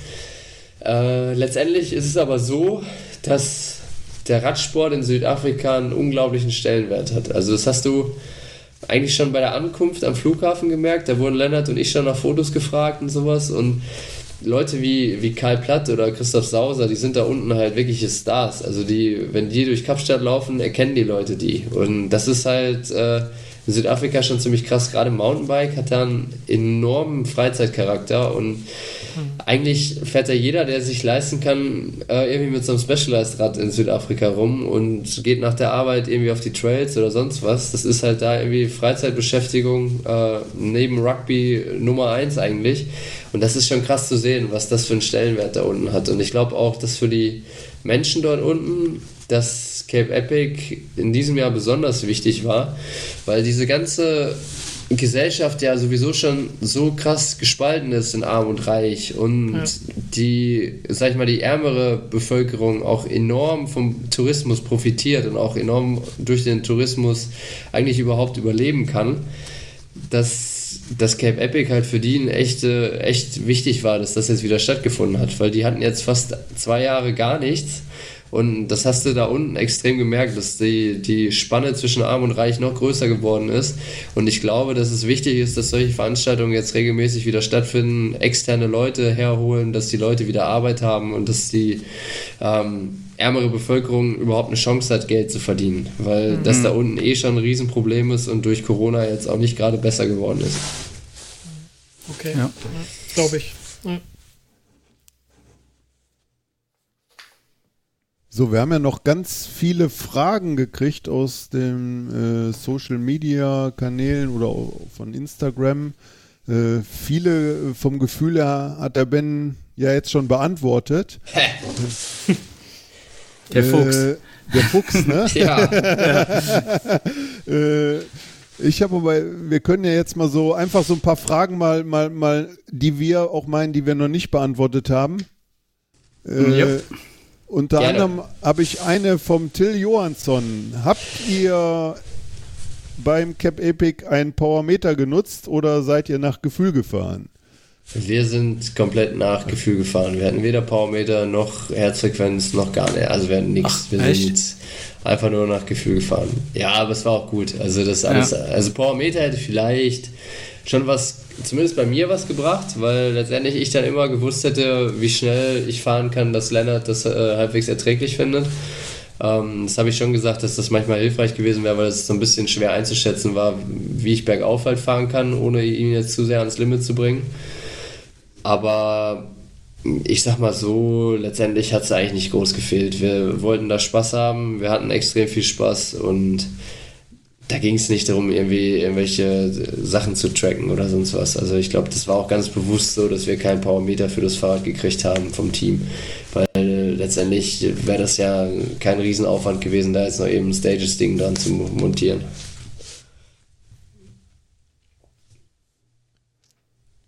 Äh, letztendlich ist es aber so, dass der Radsport in Südafrika einen unglaublichen Stellenwert hat. Also das hast du eigentlich schon bei der Ankunft am Flughafen gemerkt. Da wurden Lennart und ich schon nach Fotos gefragt und sowas. Und Leute wie, wie Karl Platt oder Christoph Sauser, die sind da unten halt wirkliche Stars. Also die, wenn die durch Kapstadt laufen, erkennen die Leute die. Und das ist halt... Äh, in Südafrika schon ziemlich krass. Gerade Mountainbike hat da einen enormen Freizeitcharakter und mhm. eigentlich fährt da jeder, der sich leisten kann, äh, irgendwie mit so einem Specialized-Rad in Südafrika rum und geht nach der Arbeit irgendwie auf die Trails oder sonst was. Das ist halt da irgendwie Freizeitbeschäftigung äh, neben Rugby Nummer eins eigentlich. Und das ist schon krass zu sehen, was das für einen Stellenwert da unten hat. Und ich glaube auch, dass für die Menschen dort unten dass Cape Epic in diesem Jahr besonders wichtig war, weil diese ganze Gesellschaft ja sowieso schon so krass gespalten ist in Arm und Reich und ja. die, sag ich mal, die ärmere Bevölkerung auch enorm vom Tourismus profitiert und auch enorm durch den Tourismus eigentlich überhaupt überleben kann, dass das Cape Epic halt für die echt, echt wichtig war, dass das jetzt wieder stattgefunden hat, weil die hatten jetzt fast zwei Jahre gar nichts und das hast du da unten extrem gemerkt, dass die, die Spanne zwischen Arm und Reich noch größer geworden ist. Und ich glaube, dass es wichtig ist, dass solche Veranstaltungen jetzt regelmäßig wieder stattfinden, externe Leute herholen, dass die Leute wieder Arbeit haben und dass die ähm, ärmere Bevölkerung überhaupt eine Chance hat, Geld zu verdienen. Weil mhm. das da unten eh schon ein Riesenproblem ist und durch Corona jetzt auch nicht gerade besser geworden ist. Okay, ja. glaube ich. Ja. So, wir haben ja noch ganz viele Fragen gekriegt aus den äh, Social Media Kanälen oder von Instagram. Äh, viele vom Gefühl her hat der Ben ja jetzt schon beantwortet. der Fuchs. Äh, der Fuchs, ne? ja. äh, ich habe aber, wir können ja jetzt mal so einfach so ein paar Fragen mal, mal, mal, die wir auch meinen, die wir noch nicht beantwortet haben. Äh, yep. Unter Gerne. anderem habe ich eine vom Till Johansson. Habt ihr beim Cap Epic einen Powermeter genutzt oder seid ihr nach Gefühl gefahren? Wir sind komplett nach Gefühl gefahren. Wir hatten weder Powermeter noch Herzfrequenz noch gar nicht. Also wir hatten nichts. Wir echt? sind einfach nur nach Gefühl gefahren. Ja, aber es war auch gut. Also das alles. Ja. Also Powermeter hätte vielleicht schon was, zumindest bei mir was gebracht, weil letztendlich ich dann immer gewusst hätte, wie schnell ich fahren kann, dass Lennart das äh, halbwegs erträglich findet. Ähm, das habe ich schon gesagt, dass das manchmal hilfreich gewesen wäre, weil es so ein bisschen schwer einzuschätzen war, wie ich bergauf halt fahren kann, ohne ihn jetzt zu sehr ans Limit zu bringen. Aber ich sag mal so, letztendlich hat es eigentlich nicht groß gefehlt. Wir wollten da Spaß haben, wir hatten extrem viel Spaß und da ging es nicht darum, irgendwie irgendwelche Sachen zu tracken oder sonst was. Also ich glaube, das war auch ganz bewusst so, dass wir keinen Powermeter für das Fahrrad gekriegt haben vom Team. Weil äh, letztendlich wäre das ja kein Riesenaufwand gewesen, da jetzt noch eben ein Stages-Ding dran zu montieren.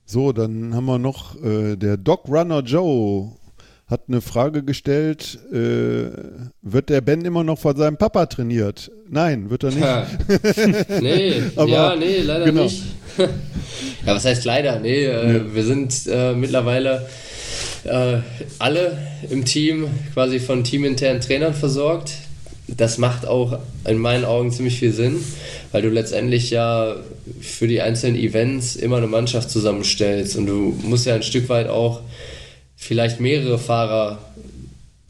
So, dann haben wir noch äh, der Dog Runner Joe hat eine Frage gestellt, äh, wird der Ben immer noch von seinem Papa trainiert? Nein, wird er nicht. nee, Aber, ja, nee, leider genau. nicht. ja, was heißt leider? Nee, äh, ja. wir sind äh, mittlerweile äh, alle im Team quasi von teaminternen Trainern versorgt. Das macht auch in meinen Augen ziemlich viel Sinn, weil du letztendlich ja für die einzelnen Events immer eine Mannschaft zusammenstellst und du musst ja ein Stück weit auch vielleicht mehrere Fahrer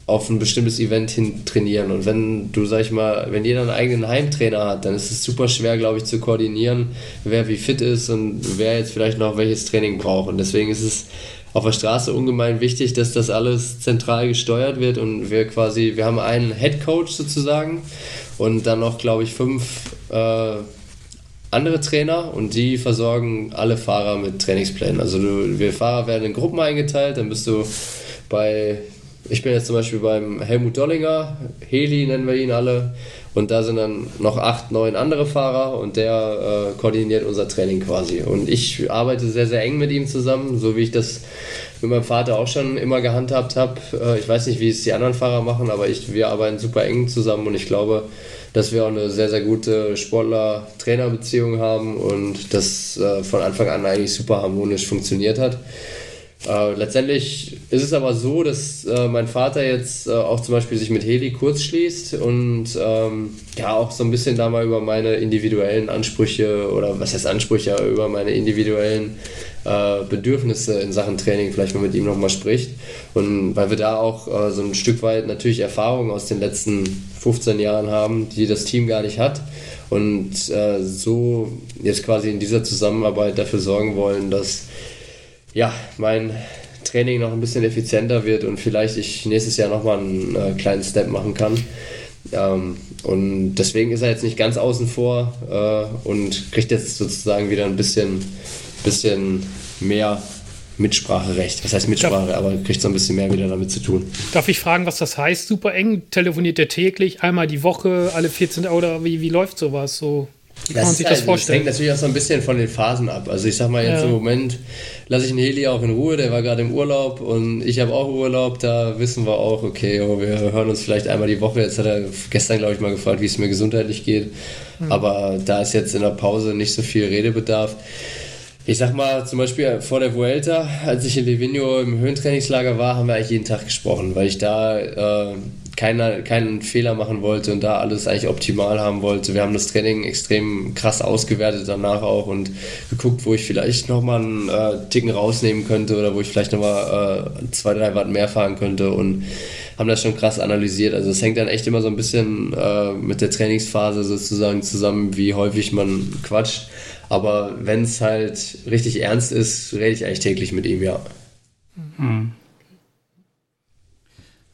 auf ein bestimmtes Event hin trainieren. Und wenn du, sag ich mal, wenn jeder einen eigenen Heimtrainer hat, dann ist es super schwer, glaube ich, zu koordinieren, wer wie fit ist und wer jetzt vielleicht noch welches Training braucht. Und deswegen ist es auf der Straße ungemein wichtig, dass das alles zentral gesteuert wird und wir quasi, wir haben einen Head Coach sozusagen und dann noch, glaube ich, fünf äh, andere Trainer und die versorgen alle Fahrer mit Trainingsplänen. Also du, wir Fahrer werden in Gruppen eingeteilt, dann bist du bei, ich bin jetzt zum Beispiel beim Helmut Dollinger, Heli nennen wir ihn alle, und da sind dann noch acht, neun andere Fahrer und der äh, koordiniert unser Training quasi. Und ich arbeite sehr, sehr eng mit ihm zusammen, so wie ich das mit meinem Vater auch schon immer gehandhabt habe. Äh, ich weiß nicht, wie es die anderen Fahrer machen, aber ich, wir arbeiten super eng zusammen und ich glaube, dass wir auch eine sehr, sehr gute Sportler-Trainer-Beziehung haben und das äh, von Anfang an eigentlich super harmonisch funktioniert hat. Äh, letztendlich ist es aber so, dass äh, mein Vater jetzt äh, auch zum Beispiel sich mit Heli kurz schließt und ähm, ja auch so ein bisschen da mal über meine individuellen Ansprüche oder was heißt Ansprüche, über meine individuellen äh, Bedürfnisse in Sachen Training vielleicht mal mit ihm nochmal spricht. Und weil wir da auch äh, so ein Stück weit natürlich Erfahrung aus den letzten 15 Jahren haben, die das Team gar nicht hat. Und äh, so jetzt quasi in dieser Zusammenarbeit dafür sorgen wollen, dass ja, mein Training noch ein bisschen effizienter wird und vielleicht ich nächstes Jahr nochmal einen äh, kleinen Step machen kann. Ähm, und deswegen ist er jetzt nicht ganz außen vor äh, und kriegt jetzt sozusagen wieder ein bisschen bisschen mehr Mitspracherecht. Was heißt Mitsprache, darf, aber kriegt so ein bisschen mehr wieder damit zu tun. Darf ich fragen, was das heißt? Super eng? Telefoniert der täglich, einmal die Woche, alle 14 oder wie, wie läuft sowas so? Wie kann man sich das halt, vorstellen? Das hängt natürlich auch so ein bisschen von den Phasen ab. Also ich sag mal jetzt ja. im Moment lasse ich den Heli auch in Ruhe, der war gerade im Urlaub und ich habe auch Urlaub, da wissen wir auch, okay, oh, wir hören uns vielleicht einmal die Woche. Jetzt hat er gestern, glaube ich, mal gefragt, wie es mir gesundheitlich geht. Mhm. Aber da ist jetzt in der Pause nicht so viel Redebedarf. Ich sag mal, zum Beispiel vor der Vuelta, als ich in Livigno im Höhentrainingslager war, haben wir eigentlich jeden Tag gesprochen, weil ich da äh, keiner, keinen Fehler machen wollte und da alles eigentlich optimal haben wollte. Wir haben das Training extrem krass ausgewertet danach auch und geguckt, wo ich vielleicht nochmal einen äh, Ticken rausnehmen könnte oder wo ich vielleicht nochmal äh, zwei, drei Watt mehr fahren könnte und haben das schon krass analysiert. Also es hängt dann echt immer so ein bisschen äh, mit der Trainingsphase sozusagen zusammen, wie häufig man quatscht. Aber wenn es halt richtig ernst ist, rede ich eigentlich täglich mit ihm, ja. Mhm.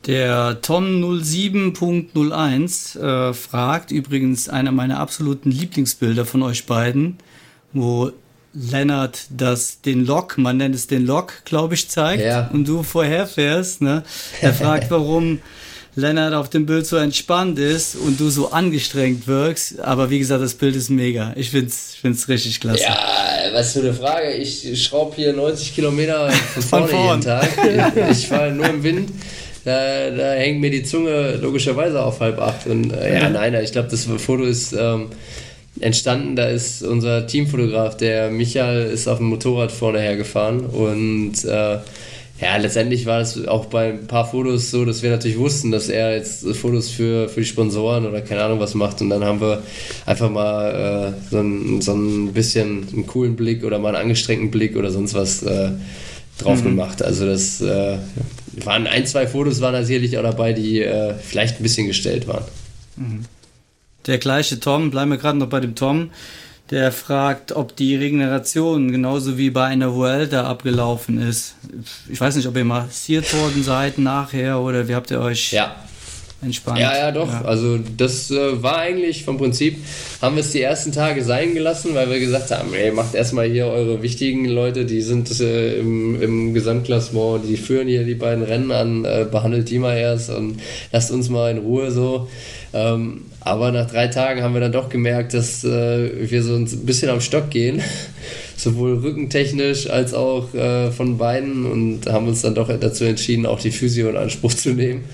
Der Tom07.01 äh, fragt übrigens einer meiner absoluten Lieblingsbilder von euch beiden, wo Lennart das den Lok, man nennt es den Lok, glaube ich, zeigt ja. und du vorher fährst. Ne? Er fragt, warum Lennart auf dem Bild so entspannt ist und du so angestrengt wirkst. Aber wie gesagt, das Bild ist mega. Ich finde es find's richtig klasse. Ja, was für eine Frage. Ich schraube hier 90 Kilometer von vorne jeden Tag. Ich, ich fahre nur im Wind. Da, da, hängt mir die Zunge logischerweise auf halb acht. Und äh, ja, nein, ich glaube, das Foto ist ähm, entstanden. Da ist unser Teamfotograf, der Michael, ist auf dem Motorrad vorne hergefahren und äh, ja, letztendlich war es auch bei ein paar Fotos so, dass wir natürlich wussten, dass er jetzt Fotos für, für die Sponsoren oder keine Ahnung was macht. Und dann haben wir einfach mal äh, so, ein, so ein bisschen einen coolen Blick oder mal einen angestrengten Blick oder sonst was äh, drauf mhm. gemacht. Also das äh, waren ein, zwei Fotos waren da sicherlich auch dabei, die äh, vielleicht ein bisschen gestellt waren. Mhm. Der gleiche Tom, bleiben wir gerade noch bei dem Tom der fragt, ob die Regeneration genauso wie bei einer Vuelta abgelaufen ist. Ich weiß nicht, ob ihr massiert worden seid nachher oder wie habt ihr euch. Ja. Entspannt. Ja, ja, doch. Ja. Also das äh, war eigentlich vom Prinzip, haben wir es die ersten Tage sein gelassen, weil wir gesagt haben, ey, macht erstmal hier eure wichtigen Leute, die sind äh, im, im Gesamtklassement, die führen hier die beiden Rennen an, äh, behandelt die mal erst und lasst uns mal in Ruhe so. Ähm, aber nach drei Tagen haben wir dann doch gemerkt, dass äh, wir so ein bisschen am Stock gehen, sowohl rückentechnisch als auch äh, von beiden und haben uns dann doch dazu entschieden, auch die Physio in Anspruch zu nehmen.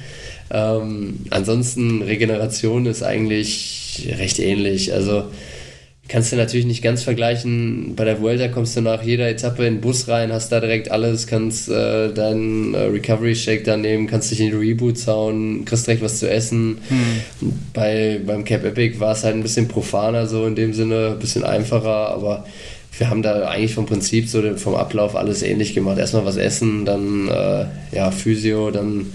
Ähm, ansonsten Regeneration ist eigentlich recht ähnlich. Also kannst du natürlich nicht ganz vergleichen. Bei der Vuelta kommst du nach jeder Etappe in den Bus rein, hast da direkt alles, kannst äh, deinen äh, Recovery Shake da nehmen, kannst dich in die Reboots hauen, kriegst direkt was zu essen. Hm. Bei, beim Cap Epic war es halt ein bisschen profaner, so in dem Sinne, ein bisschen einfacher, aber wir haben da eigentlich vom Prinzip so vom Ablauf alles ähnlich gemacht. Erstmal was essen, dann äh, ja, Physio, dann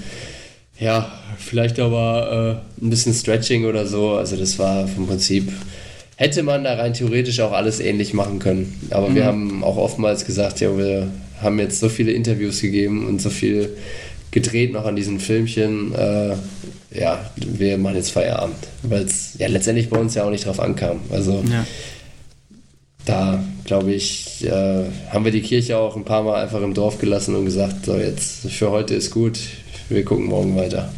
ja, vielleicht aber äh, ein bisschen Stretching oder so. Also das war vom Prinzip, hätte man da rein theoretisch auch alles ähnlich machen können. Aber mhm. wir haben auch oftmals gesagt, ja, wir haben jetzt so viele Interviews gegeben und so viel gedreht noch an diesen Filmchen. Äh, ja, wir machen jetzt Feierabend. Weil es ja letztendlich bei uns ja auch nicht drauf ankam. Also ja. da glaube ich, äh, haben wir die Kirche auch ein paar Mal einfach im Dorf gelassen und gesagt, so jetzt für heute ist gut, wir gucken morgen weiter.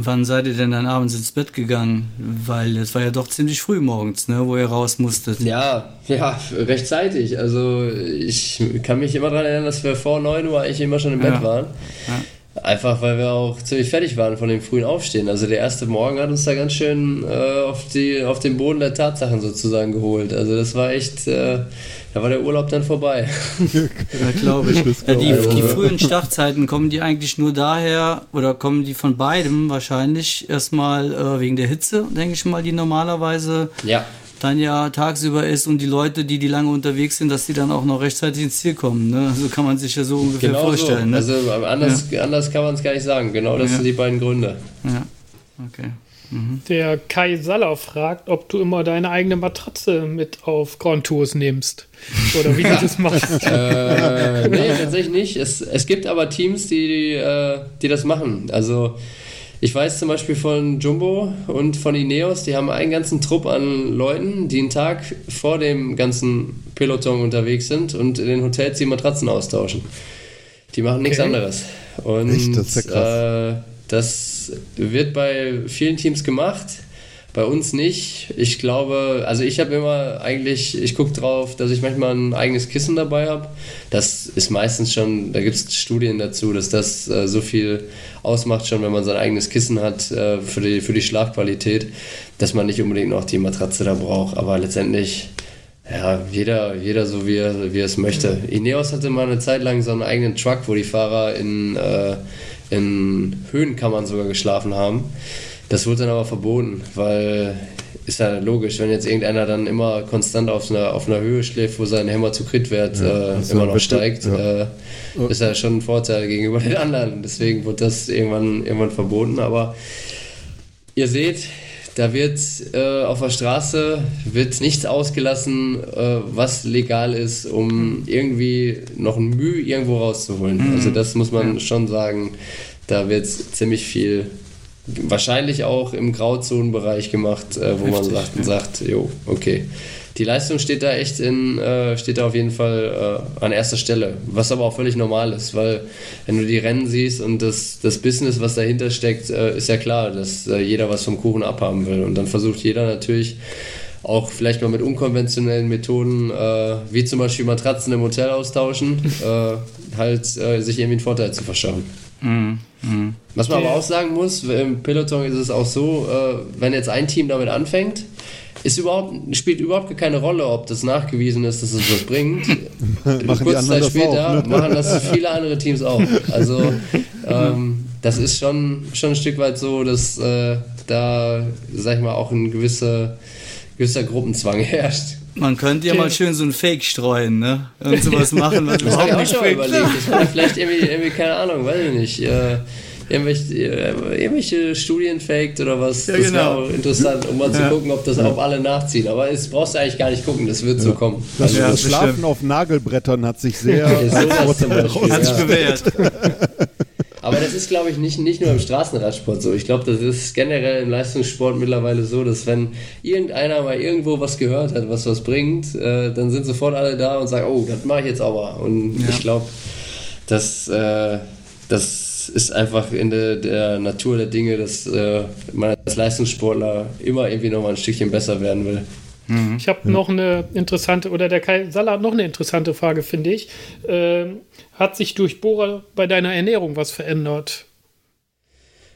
Wann seid ihr denn dann abends ins Bett gegangen? Weil es war ja doch ziemlich früh morgens, ne, wo ihr raus musstet. Ja, ja, rechtzeitig. Also ich kann mich immer daran erinnern, dass wir vor 9 Uhr eigentlich immer schon im Bett ja. waren. Ja. Einfach weil wir auch ziemlich fertig waren von dem frühen Aufstehen. Also der erste Morgen hat uns da ganz schön äh, auf, die, auf den Boden der Tatsachen sozusagen geholt. Also das war echt, äh, da war der Urlaub dann vorbei. ja, glaube ich. Ja, die, die frühen Startzeiten, kommen die eigentlich nur daher oder kommen die von beidem wahrscheinlich erstmal äh, wegen der Hitze, denke ich mal, die normalerweise ja dann ja tagsüber ist und die Leute, die die lange unterwegs sind, dass die dann auch noch rechtzeitig ins Ziel kommen. Ne? So kann man sich ja so ungefähr genau vorstellen. So. Ne? Also anders, ja. anders kann man es gar nicht sagen. Genau das ja. sind die beiden Gründe. Ja, okay. Mhm. Der Kai Saller fragt, ob du immer deine eigene Matratze mit auf Grand Tours nimmst. Oder wie du das machst. äh, nee, tatsächlich nicht. Es, es gibt aber Teams, die, die, äh, die das machen. Also ich weiß zum Beispiel von Jumbo und von Ineos, die haben einen ganzen Trupp an Leuten, die einen Tag vor dem ganzen Peloton unterwegs sind und in den Hotels die Matratzen austauschen. Die machen okay. nichts anderes. Und Echt? Das, ist ja krass. Äh, das wird bei vielen Teams gemacht. Bei uns nicht. Ich glaube, also ich habe immer eigentlich, ich gucke drauf, dass ich manchmal ein eigenes Kissen dabei habe. Das ist meistens schon, da gibt es Studien dazu, dass das äh, so viel ausmacht, schon wenn man sein eigenes Kissen hat äh, für, die, für die Schlafqualität, dass man nicht unbedingt noch die Matratze da braucht. Aber letztendlich, ja, jeder, jeder so wie er, wie er es möchte. Ineos hatte mal eine Zeit lang so einen eigenen Truck, wo die Fahrer in, äh, in Höhenkammern sogar geschlafen haben. Das wurde dann aber verboten, weil ist ja logisch, wenn jetzt irgendeiner dann immer konstant auf einer, auf einer Höhe schläft, wo sein Hämatokritwert ja, äh, immer noch steigt, ja. Äh, ist ja schon ein Vorteil gegenüber den anderen. Deswegen wurde das irgendwann, irgendwann verboten. Aber ihr seht, da wird äh, auf der Straße wird nichts ausgelassen, äh, was legal ist, um irgendwie noch ein Mühe irgendwo rauszuholen. Mhm. Also das muss man ja. schon sagen. Da wird ziemlich viel wahrscheinlich auch im Grauzonenbereich gemacht, äh, wo Heftig, man sagt, ja. sagt, jo, okay. Die Leistung steht da echt in, äh, steht da auf jeden Fall äh, an erster Stelle, was aber auch völlig normal ist, weil wenn du die Rennen siehst und das, das Business, was dahinter steckt, äh, ist ja klar, dass äh, jeder was vom Kuchen abhaben will und dann versucht jeder natürlich auch vielleicht mal mit unkonventionellen Methoden, äh, wie zum Beispiel Matratzen im Hotel austauschen, halt sich irgendwie einen Vorteil zu verschaffen. Mhm. Mhm. Was man aber auch sagen muss, im Peloton ist es auch so, äh, wenn jetzt ein Team damit anfängt, ist überhaupt, spielt überhaupt keine Rolle, ob das nachgewiesen ist, dass es was bringt. machen Kurz Zeit später auch, ne? machen das viele andere Teams auch. Also ähm, das ist schon, schon ein Stück weit so, dass äh, da, sag ich mal, auch ein gewisser, gewisser Gruppenzwang herrscht. Man könnte ja mal schön so ein Fake streuen, ne? Und sowas machen, was das überhaupt nicht fake überlegt. Das war vielleicht irgendwie, irgendwie, keine Ahnung, weiß ich nicht. Äh, irgendwelche, äh, irgendwelche Studien faked oder was. Ja, das genau. wäre auch interessant, um mal zu ja. gucken, ob das auch alle nachziehen. Aber das brauchst du eigentlich gar nicht gucken, das wird ja. so kommen. Das, also, das Schlafen bestimmt. auf Nagelbrettern hat sich sehr hat sich bewährt. Aber das ist, glaube ich, nicht, nicht nur im Straßenradsport so. Ich glaube, das ist generell im Leistungssport mittlerweile so, dass wenn irgendeiner mal irgendwo was gehört hat, was was bringt, äh, dann sind sofort alle da und sagen, oh, das mache ich jetzt aber. Und ja. ich glaube, dass äh, das ist einfach in der, der Natur der Dinge, dass äh, man als Leistungssportler immer irgendwie noch mal ein Stückchen besser werden will. Mhm. Ich habe noch eine interessante, oder der Kai Salah hat noch eine interessante Frage, finde ich. Ähm, hat sich durch Bohrer bei deiner Ernährung was verändert?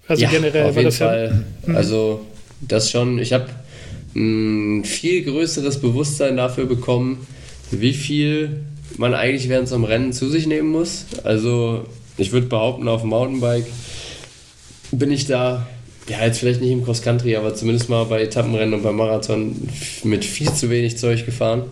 Also ja, generell auf jeden das Fall. Ja, also das schon. Ich habe ein viel größeres Bewusstsein dafür bekommen, wie viel man eigentlich während so einem Rennen zu sich nehmen muss. Also ich würde behaupten, auf dem Mountainbike bin ich da ja, jetzt vielleicht nicht im Cross-Country, aber zumindest mal bei Etappenrennen und beim Marathon mit viel zu wenig Zeug gefahren.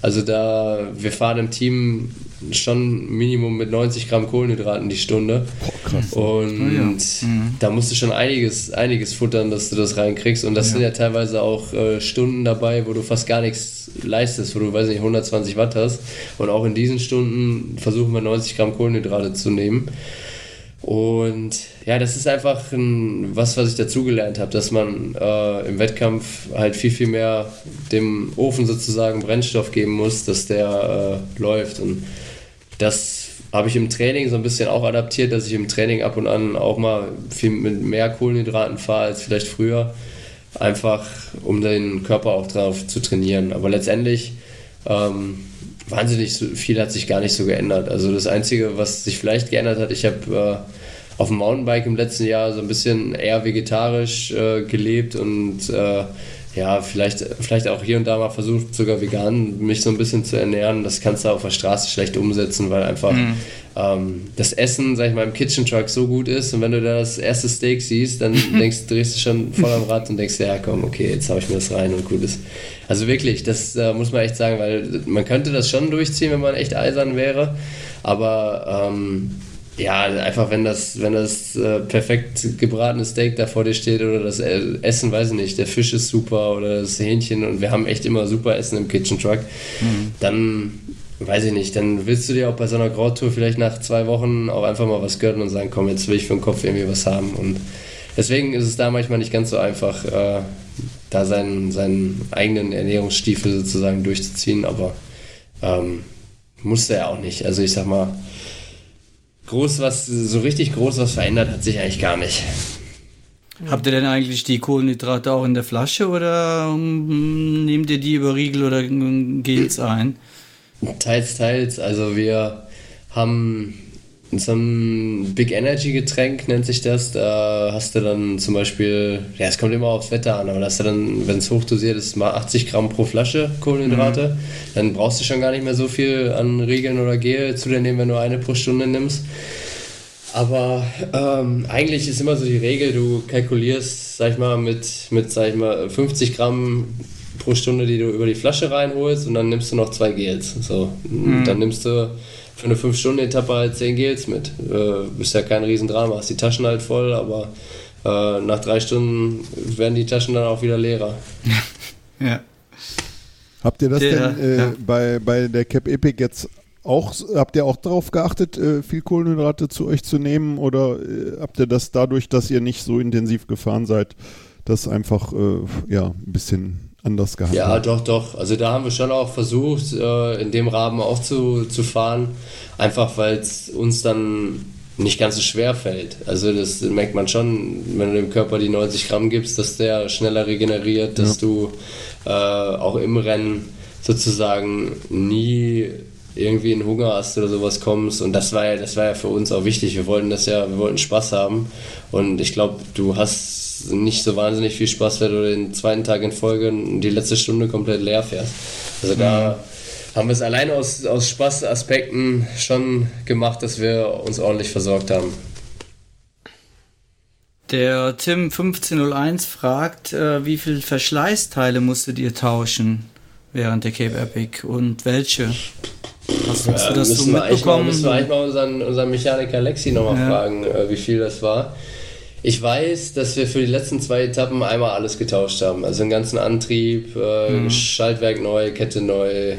Also da, wir fahren im Team schon Minimum mit 90 Gramm Kohlenhydraten die Stunde. Boah, krass. Und oh, ja. mhm. da musst du schon einiges, einiges futtern, dass du das reinkriegst. Und das ja. sind ja teilweise auch äh, Stunden dabei, wo du fast gar nichts leistest, wo du, weiß nicht, 120 Watt hast. Und auch in diesen Stunden versuchen wir 90 Gramm Kohlenhydrate zu nehmen. Und ja, das ist einfach ein, was, was ich dazugelernt habe, dass man äh, im Wettkampf halt viel, viel mehr dem Ofen sozusagen Brennstoff geben muss, dass der äh, läuft. Und das habe ich im Training so ein bisschen auch adaptiert, dass ich im Training ab und an auch mal viel mit mehr Kohlenhydraten fahre als vielleicht früher. Einfach um den Körper auch drauf zu trainieren. Aber letztendlich ähm, wahnsinnig viel hat sich gar nicht so geändert. Also das Einzige, was sich vielleicht geändert hat, ich habe äh, auf dem Mountainbike im letzten Jahr so ein bisschen eher vegetarisch äh, gelebt und äh, ja, vielleicht, vielleicht auch hier und da mal versucht, sogar vegan mich so ein bisschen zu ernähren. Das kannst du auf der Straße schlecht umsetzen, weil einfach mhm. ähm, das Essen, sag ich mal, im Kitchen Truck so gut ist und wenn du da das erste Steak siehst, dann denkst, drehst du schon voll am Rad und denkst, ja komm, okay, jetzt hau ich mir das rein und gut ist. Also wirklich, das äh, muss man echt sagen, weil man könnte das schon durchziehen, wenn man echt eisern wäre, aber ähm, ja, einfach wenn das, wenn das äh, perfekt gebratene Steak da vor dir steht oder das Essen, weiß ich nicht, der Fisch ist super oder das Hähnchen und wir haben echt immer super Essen im Kitchen Truck, mhm. dann weiß ich nicht, dann willst du dir auch bei so einer Grautour vielleicht nach zwei Wochen auch einfach mal was gönnen und sagen, komm, jetzt will ich für den Kopf irgendwie was haben und deswegen ist es da manchmal nicht ganz so einfach, äh, da seinen, seinen eigenen Ernährungsstiefel sozusagen durchzuziehen, aber ähm, musste er auch nicht. Also ich sag mal, groß was, so richtig groß was verändert hat sich eigentlich gar nicht. Habt ihr denn eigentlich die Kohlenhydrate auch in der Flasche oder um, nehmt ihr die über Riegel oder Gels ein? Teils, teils. Also wir haben so ein Big Energy Getränk nennt sich das. Da hast du dann zum Beispiel, ja, es kommt immer aufs Wetter an, aber da hast du dann, wenn es hochdosiert ist, mal 80 Gramm pro Flasche Kohlenhydrate. Mhm. Dann brauchst du schon gar nicht mehr so viel an Riegeln oder Gel zu dir nehmen, wenn du eine pro Stunde nimmst. Aber ähm, eigentlich ist immer so die Regel, du kalkulierst, sag ich mal, mit, mit sag ich mal, 50 Gramm pro Stunde, die du über die Flasche reinholst und dann nimmst du noch zwei Gels. So, mhm. dann nimmst du für eine 5-Stunden-Etappe halt 10 Gels mit. Äh, ist ja kein Riesendrama. Hast die Taschen halt voll, aber äh, nach drei Stunden werden die Taschen dann auch wieder leerer. ja. Habt ihr das der, denn äh, ja. bei, bei der Cap Epic jetzt auch, habt ihr auch darauf geachtet, äh, viel Kohlenhydrate zu euch zu nehmen oder äh, habt ihr das dadurch, dass ihr nicht so intensiv gefahren seid, das einfach äh, ja, ein bisschen anders gehabt. Ja, doch, doch. Also da haben wir schon auch versucht, äh, in dem Rahmen auch zu, zu fahren, einfach weil es uns dann nicht ganz so schwer fällt. Also das merkt man schon, wenn du dem Körper die 90 Gramm gibst, dass der schneller regeneriert, dass ja. du äh, auch im Rennen sozusagen nie irgendwie in Hunger hast oder sowas kommst und das war ja das war ja für uns auch wichtig wir wollten das ja wir wollten Spaß haben und ich glaube du hast nicht so wahnsinnig viel Spaß, wenn du den zweiten Tag in Folge die letzte Stunde komplett leer fährst. Also da mhm. haben wir es allein aus, aus Spaßaspekten schon gemacht, dass wir uns ordentlich versorgt haben. Der Tim 1501 fragt, äh, wie viele Verschleißteile musstet ihr tauschen während der Cape Epic und welche? Hast, hast ja, du das so mitbekommen? müssen wir eigentlich mal unseren, unseren Mechaniker Lexi nochmal ja. fragen, äh, wie viel das war. Ich weiß, dass wir für die letzten zwei Etappen einmal alles getauscht haben. Also den ganzen Antrieb, äh, mhm. Schaltwerk neu, Kette neu, äh,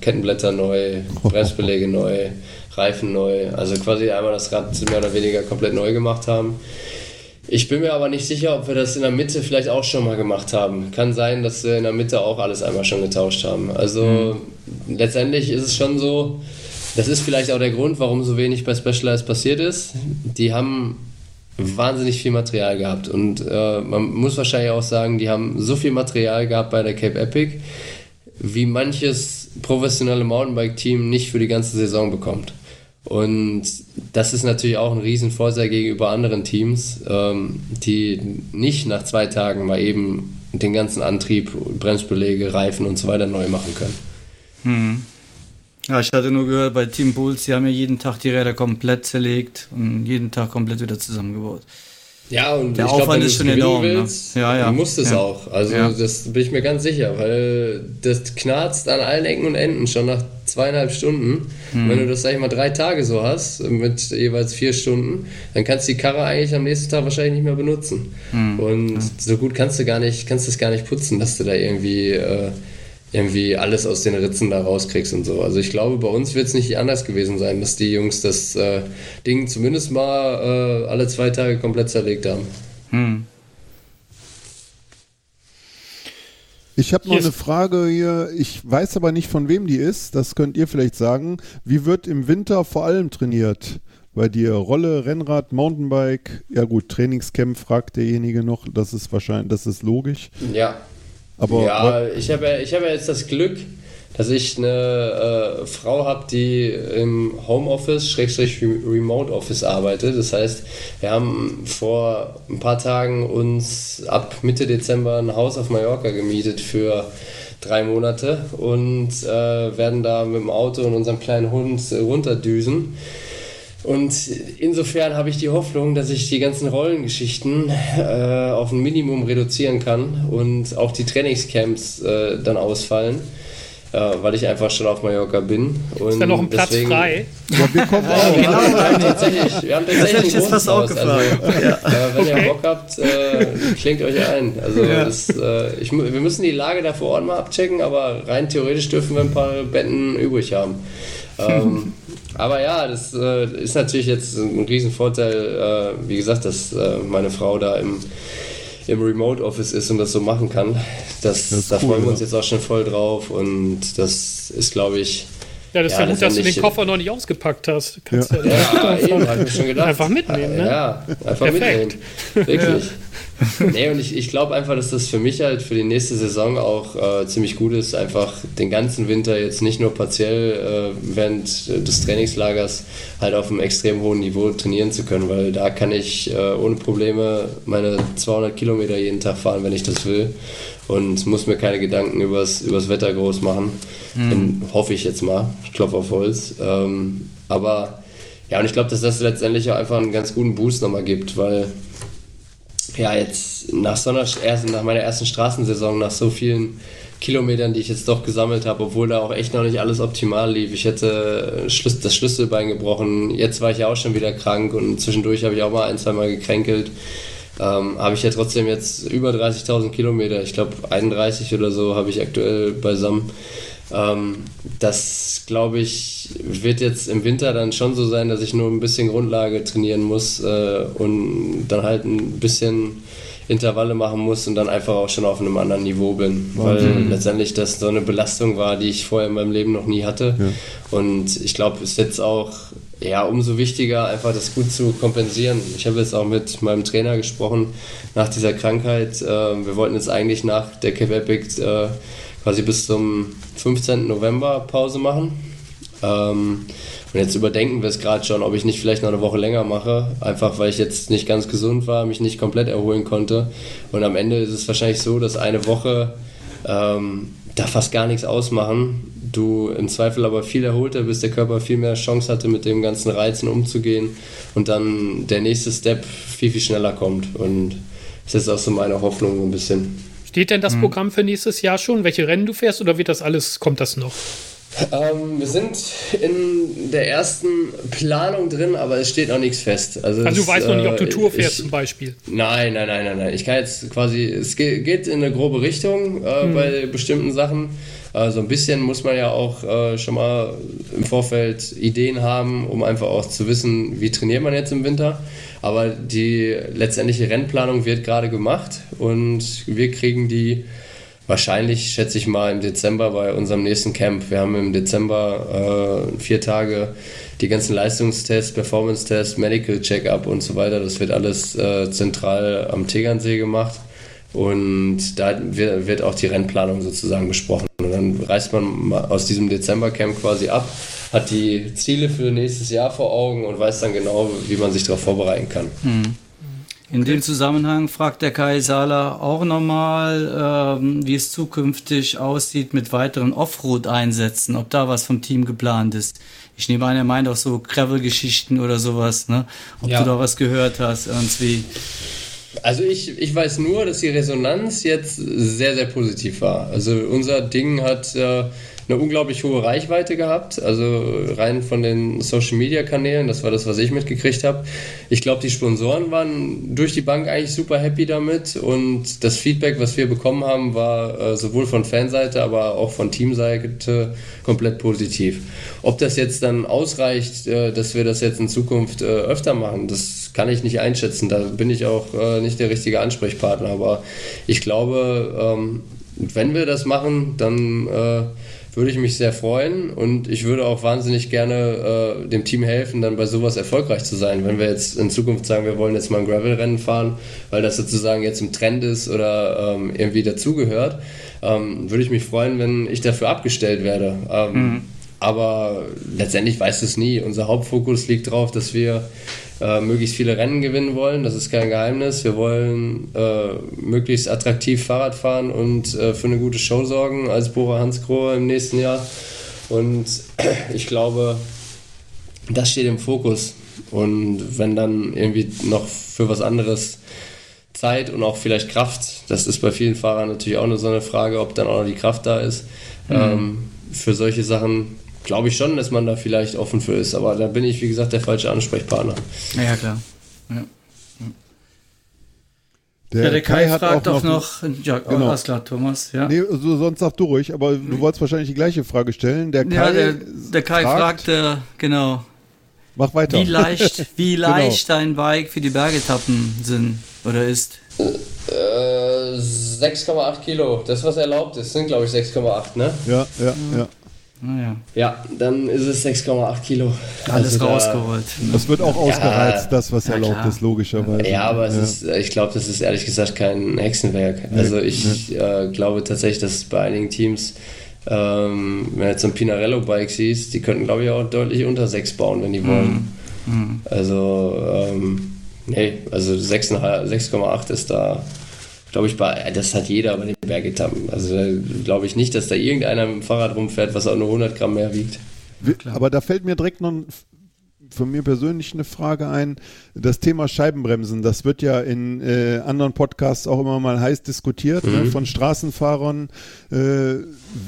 Kettenblätter neu, Bremsbeläge neu, Reifen neu. Also quasi einmal das Rad mehr oder weniger komplett neu gemacht haben. Ich bin mir aber nicht sicher, ob wir das in der Mitte vielleicht auch schon mal gemacht haben. Kann sein, dass wir in der Mitte auch alles einmal schon getauscht haben. Also mhm. letztendlich ist es schon so, das ist vielleicht auch der Grund, warum so wenig bei Specialized passiert ist. Die haben wahnsinnig viel Material gehabt und äh, man muss wahrscheinlich auch sagen, die haben so viel Material gehabt bei der Cape Epic, wie manches professionelle Mountainbike-Team nicht für die ganze Saison bekommt. Und das ist natürlich auch ein Riesenvorteil gegenüber anderen Teams, ähm, die nicht nach zwei Tagen mal eben den ganzen Antrieb, Bremsbeläge, Reifen und so weiter neu machen können. Hm. Ja, ich hatte nur gehört, bei Team Bulls, die haben ja jeden Tag die Räder komplett zerlegt und jeden Tag komplett wieder zusammengebaut. Ja, und der Aufwand glaub, ist schon enorm. Ne? Willst, ne? ja, ja. Du musst es ja. auch. Also, ja. das bin ich mir ganz sicher, weil das knarzt an allen Ecken und Enden schon nach zweieinhalb Stunden. Hm. Wenn du das, sag ich mal, drei Tage so hast, mit jeweils vier Stunden, dann kannst du die Karre eigentlich am nächsten Tag wahrscheinlich nicht mehr benutzen. Hm. Und ja. so gut kannst du gar nicht, kannst es gar nicht putzen, dass du da irgendwie. Äh, irgendwie alles aus den Ritzen da rauskriegst und so. Also ich glaube, bei uns wird es nicht anders gewesen sein, dass die Jungs das äh, Ding zumindest mal äh, alle zwei Tage komplett zerlegt haben. Hm. Ich habe noch eine Frage hier. Ich weiß aber nicht, von wem die ist. Das könnt ihr vielleicht sagen. Wie wird im Winter vor allem trainiert? Bei dir Rolle, Rennrad, Mountainbike? Ja gut, Trainingscamp fragt derjenige noch. Das ist wahrscheinlich, das ist logisch. Ja, aber ja, ich habe ich hab ja jetzt das Glück, dass ich eine äh, Frau habe, die im Homeoffice, Schrägstrich Remote Office arbeitet. Das heißt, wir haben vor ein paar Tagen uns ab Mitte Dezember ein Haus auf Mallorca gemietet für drei Monate und äh, werden da mit dem Auto und unserem kleinen Hund runterdüsen. Und insofern habe ich die Hoffnung, dass ich die ganzen Rollengeschichten äh, auf ein Minimum reduzieren kann und auch die Trainingscamps äh, dann ausfallen. Äh, weil ich einfach schon auf Mallorca bin. Und ist da noch ein Platz deswegen, frei? Ja, wir kommen auch. genau, wir haben tatsächlich, wir haben tatsächlich das fast auch gefragt. Also, ja. äh, wenn okay. ihr Bock habt, äh, klingt euch ein. Also ja. das, äh, ich, wir müssen die Lage da vor Ort mal abchecken, aber rein theoretisch dürfen wir ein paar Betten übrig haben. Ähm, aber ja, das äh, ist natürlich jetzt ein Riesenvorteil, äh, wie gesagt, dass äh, meine Frau da im, im Remote Office ist und das so machen kann. Das, das da cool, freuen wir uns jetzt auch schon voll drauf und das ist, glaube ich, ja, das ist ja, ja gut, dass du den Koffer noch nicht ausgepackt hast. Kannst ja, ja, ja, ja eben, hab ich schon gedacht. Einfach mitnehmen, ne? Ja, einfach Perfekt. mitnehmen. Wirklich. nee, und ich, ich glaube einfach, dass das für mich halt für die nächste Saison auch äh, ziemlich gut ist, einfach den ganzen Winter jetzt nicht nur partiell äh, während des Trainingslagers halt auf einem extrem hohen Niveau trainieren zu können, weil da kann ich äh, ohne Probleme meine 200 Kilometer jeden Tag fahren, wenn ich das will und muss mir keine Gedanken übers, übers Wetter groß machen. Mhm. hoffe ich jetzt mal. Ich klopfe auf Holz. Ähm, aber ja, und ich glaube, dass das letztendlich auch einfach einen ganz guten Boost nochmal gibt, weil ja, jetzt nach so einer, nach meiner ersten Straßensaison, nach so vielen Kilometern, die ich jetzt doch gesammelt habe, obwohl da auch echt noch nicht alles optimal lief. Ich hätte das Schlüsselbein gebrochen. Jetzt war ich ja auch schon wieder krank und zwischendurch habe ich auch mal ein, zwei Mal gekränkelt. Ähm, habe ich ja trotzdem jetzt über 30.000 Kilometer. Ich glaube 31 oder so habe ich aktuell beisammen. Ähm, das, glaube ich, wird jetzt im Winter dann schon so sein, dass ich nur ein bisschen Grundlage trainieren muss äh, und dann halt ein bisschen Intervalle machen muss und dann einfach auch schon auf einem anderen Niveau bin. Weil mhm. letztendlich das so eine Belastung war, die ich vorher in meinem Leben noch nie hatte. Ja. Und ich glaube, es ist jetzt auch ja, umso wichtiger, einfach das gut zu kompensieren. Ich habe jetzt auch mit meinem Trainer gesprochen nach dieser Krankheit. Äh, wir wollten jetzt eigentlich nach der Cape Epic äh, quasi bis zum 15. November Pause machen. Ähm, und jetzt überdenken wir es gerade schon, ob ich nicht vielleicht noch eine Woche länger mache, einfach weil ich jetzt nicht ganz gesund war, mich nicht komplett erholen konnte. Und am Ende ist es wahrscheinlich so, dass eine Woche ähm, da fast gar nichts ausmachen. Du im Zweifel aber viel erholter bist, der Körper viel mehr Chance hatte, mit dem ganzen Reizen umzugehen und dann der nächste Step viel, viel schneller kommt. Und das ist auch so meine Hoffnung so ein bisschen. Steht denn das hm. Programm für nächstes Jahr schon? Welche Rennen du fährst oder wird das alles, kommt das noch? Ähm, wir sind in der ersten Planung drin, aber es steht noch nichts fest. Also, also du weißt noch nicht, ob du äh, Tour fährst ich, zum Beispiel? Nein, nein, nein, nein, nein. Ich kann jetzt quasi, es geht in eine grobe Richtung äh, hm. bei bestimmten Sachen. Äh, so ein bisschen muss man ja auch äh, schon mal im Vorfeld Ideen haben, um einfach auch zu wissen, wie trainiert man jetzt im Winter. Aber die letztendliche Rennplanung wird gerade gemacht und wir kriegen die wahrscheinlich, schätze ich mal, im Dezember bei unserem nächsten Camp. Wir haben im Dezember äh, vier Tage die ganzen Leistungstests, Performance-Tests, Medical Check-up und so weiter. Das wird alles äh, zentral am Tegernsee gemacht. Und da wird auch die Rennplanung sozusagen besprochen. Und dann reist man aus diesem Dezember-Camp quasi ab, hat die Ziele für nächstes Jahr vor Augen und weiß dann genau, wie man sich darauf vorbereiten kann. Mhm. In dem Zusammenhang fragt der Kai Sala auch nochmal, ähm, wie es zukünftig aussieht mit weiteren Offroad-Einsätzen, ob da was vom Team geplant ist. Ich nehme an, er meint auch so Gravel-Geschichten oder sowas, ne? Ob ja. du da was gehört hast, irgendwie. Also ich, ich weiß nur, dass die Resonanz jetzt sehr, sehr positiv war. Also unser Ding hat äh, eine unglaublich hohe Reichweite gehabt, also rein von den Social-Media-Kanälen, das war das, was ich mitgekriegt habe. Ich glaube, die Sponsoren waren durch die Bank eigentlich super happy damit und das Feedback, was wir bekommen haben, war äh, sowohl von Fanseite, aber auch von Teamseite komplett positiv. Ob das jetzt dann ausreicht, äh, dass wir das jetzt in Zukunft äh, öfter machen, das kann ich nicht einschätzen. Da bin ich auch äh, nicht der richtige Ansprechpartner, aber ich glaube, ähm, wenn wir das machen, dann äh, würde ich mich sehr freuen und ich würde auch wahnsinnig gerne äh, dem Team helfen, dann bei sowas erfolgreich zu sein. Wenn wir jetzt in Zukunft sagen, wir wollen jetzt mal ein Gravel-Rennen fahren, weil das sozusagen jetzt im Trend ist oder ähm, irgendwie dazugehört, ähm, würde ich mich freuen, wenn ich dafür abgestellt werde. Ähm, mhm. Aber letztendlich weiß es nie. Unser Hauptfokus liegt darauf, dass wir äh, möglichst viele Rennen gewinnen wollen. Das ist kein Geheimnis. Wir wollen äh, möglichst attraktiv Fahrrad fahren und äh, für eine gute Show sorgen als Bora Hansgrohe im nächsten Jahr. Und ich glaube, das steht im Fokus. Und wenn dann irgendwie noch für was anderes Zeit und auch vielleicht Kraft, das ist bei vielen Fahrern natürlich auch eine so eine Frage, ob dann auch noch die Kraft da ist. Mhm. Ähm, für solche Sachen glaube ich schon, dass man da vielleicht offen für ist. Aber da bin ich, wie gesagt, der falsche Ansprechpartner. Ja, klar. Ja. Der, ja, der Kai, Kai fragt doch noch, noch, ja, genau. alles klar, Thomas, ja. Nee, also sonst sag du ruhig, aber du wolltest wahrscheinlich die gleiche Frage stellen. Der Kai, ja, der, der Kai fragt, fragte, genau. Mach weiter. Wie leicht, wie genau. leicht genau. dein Bike für die Bergetappen sind oder ist? Äh, 6,8 Kilo, das was erlaubt ist, sind glaube ich 6,8, ne? Ja, ja, ja. Naja. Ja, dann ist es 6,8 Kilo. Alles also rausgeholt. Da, das wird auch ausgereizt, ja, das, was erlaubt ist, logischerweise. Ja, aber ja. Ist, ich glaube, das ist ehrlich gesagt kein Hexenwerk. Nee, also ich nee. äh, glaube tatsächlich, dass bei einigen Teams, ähm, wenn du jetzt so ein Pinarello-Bike siehst, die könnten, glaube ich, auch deutlich unter 6 bauen, wenn die wollen. Mhm. mhm. Also, ähm, nee, also 6,8 ist da glaube ich, bei, das hat jeder bei den Bergetappen. Also glaube ich nicht, dass da irgendeiner mit dem Fahrrad rumfährt, was auch nur 100 Gramm mehr wiegt. Aber da fällt mir direkt noch ein von mir persönlich eine Frage ein. Das Thema Scheibenbremsen, das wird ja in äh, anderen Podcasts auch immer mal heiß diskutiert ne, mhm. ne, von Straßenfahrern. Äh,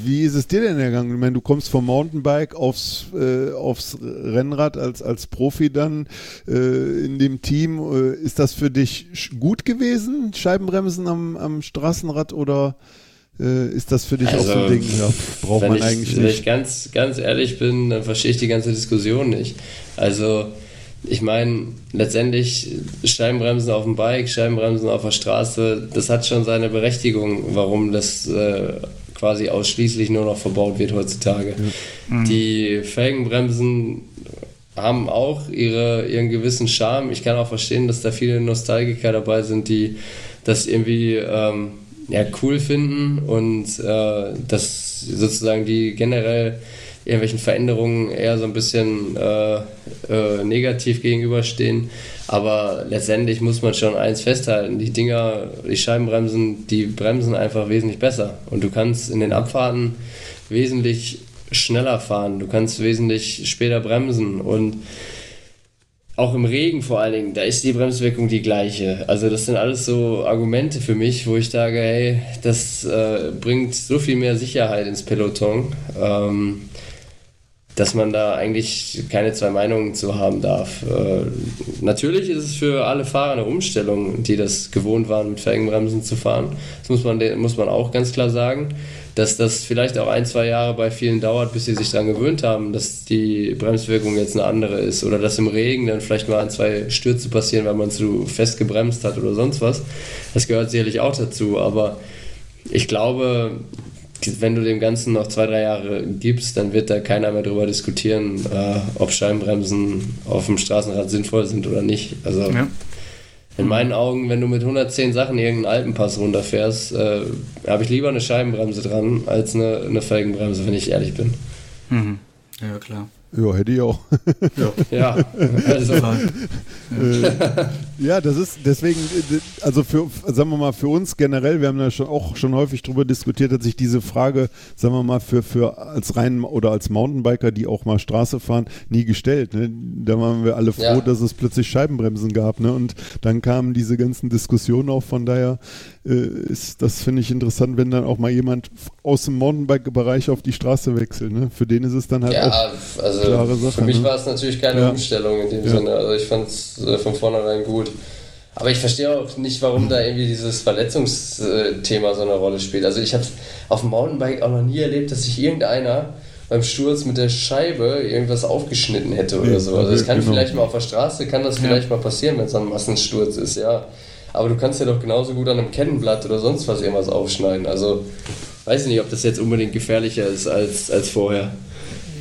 wie ist es dir denn ergangen? Ich meine, du kommst vom Mountainbike aufs, äh, aufs Rennrad als, als Profi dann äh, in dem Team. Äh, ist das für dich gut gewesen, Scheibenbremsen am, am Straßenrad oder? Äh, ist das für dich also, auch so ein also, Ding? Ja, braucht man ich, eigentlich nicht. Wenn ich ganz, ganz ehrlich bin, dann verstehe ich die ganze Diskussion nicht. Also, ich meine, letztendlich Scheibenbremsen auf dem Bike, Scheibenbremsen auf der Straße, das hat schon seine Berechtigung, warum das äh, quasi ausschließlich nur noch verbaut wird heutzutage. Ja. Mhm. Die Felgenbremsen haben auch ihre, ihren gewissen Charme. Ich kann auch verstehen, dass da viele Nostalgiker dabei sind, die das irgendwie ähm, ja, cool finden und äh, dass sozusagen die generell irgendwelchen Veränderungen eher so ein bisschen äh, äh, negativ gegenüberstehen. Aber letztendlich muss man schon eins festhalten: die Dinger, die Scheibenbremsen, die bremsen einfach wesentlich besser. Und du kannst in den Abfahrten wesentlich schneller fahren, du kannst wesentlich später bremsen und auch im Regen vor allen Dingen, da ist die Bremswirkung die gleiche. Also das sind alles so Argumente für mich, wo ich sage, hey, das äh, bringt so viel mehr Sicherheit ins Peloton. Ähm, dass man da eigentlich keine zwei Meinungen zu haben darf. Äh, natürlich ist es für alle Fahrer eine Umstellung, die das gewohnt waren, mit Felgenbremsen zu fahren. Das muss man, muss man auch ganz klar sagen dass das vielleicht auch ein, zwei Jahre bei vielen dauert, bis sie sich daran gewöhnt haben, dass die Bremswirkung jetzt eine andere ist oder dass im Regen dann vielleicht mal ein, zwei Stürze passieren, weil man zu fest gebremst hat oder sonst was. Das gehört sicherlich auch dazu, aber ich glaube, wenn du dem Ganzen noch zwei, drei Jahre gibst, dann wird da keiner mehr darüber diskutieren, äh, ob Scheibenbremsen auf dem Straßenrad sinnvoll sind oder nicht. Also ja. In meinen Augen, wenn du mit 110 Sachen irgendeinen Alpenpass runterfährst, äh, habe ich lieber eine Scheibenbremse dran als eine, eine Felgenbremse, wenn ich ehrlich bin. Mhm. Ja, klar. Ja, hätte ich auch. Ja, ja also. äh, ja, das ist deswegen, also für, sagen wir mal, für uns generell, wir haben da schon auch schon häufig drüber diskutiert, hat sich diese Frage, sagen wir mal, für, für als rein oder als Mountainbiker, die auch mal Straße fahren, nie gestellt. Ne? Da waren wir alle froh, ja. dass es plötzlich Scheibenbremsen gab. Ne? Und dann kamen diese ganzen Diskussionen auch, von daher äh, ist das, finde ich, interessant, wenn dann auch mal jemand aus dem Mountainbike-Bereich auf die Straße wechselt. Ne? Für den ist es dann halt ja, auch also klare Sache. Für mich ne? war es natürlich keine. Umstellung in dem. Sinne. Also ich fand es äh, von vornherein gut. Aber ich verstehe auch nicht, warum da irgendwie dieses Verletzungsthema so eine Rolle spielt. Also ich habe auf dem Mountainbike auch noch nie erlebt, dass sich irgendeiner beim Sturz mit der Scheibe irgendwas aufgeschnitten hätte oder so. Also das kann genau. vielleicht mal auf der Straße, kann das vielleicht mal passieren, wenn es ein Massensturz ist, ja. Aber du kannst ja doch genauso gut an einem Kettenblatt oder sonst was irgendwas aufschneiden. Also weiß ich nicht, ob das jetzt unbedingt gefährlicher ist als, als vorher.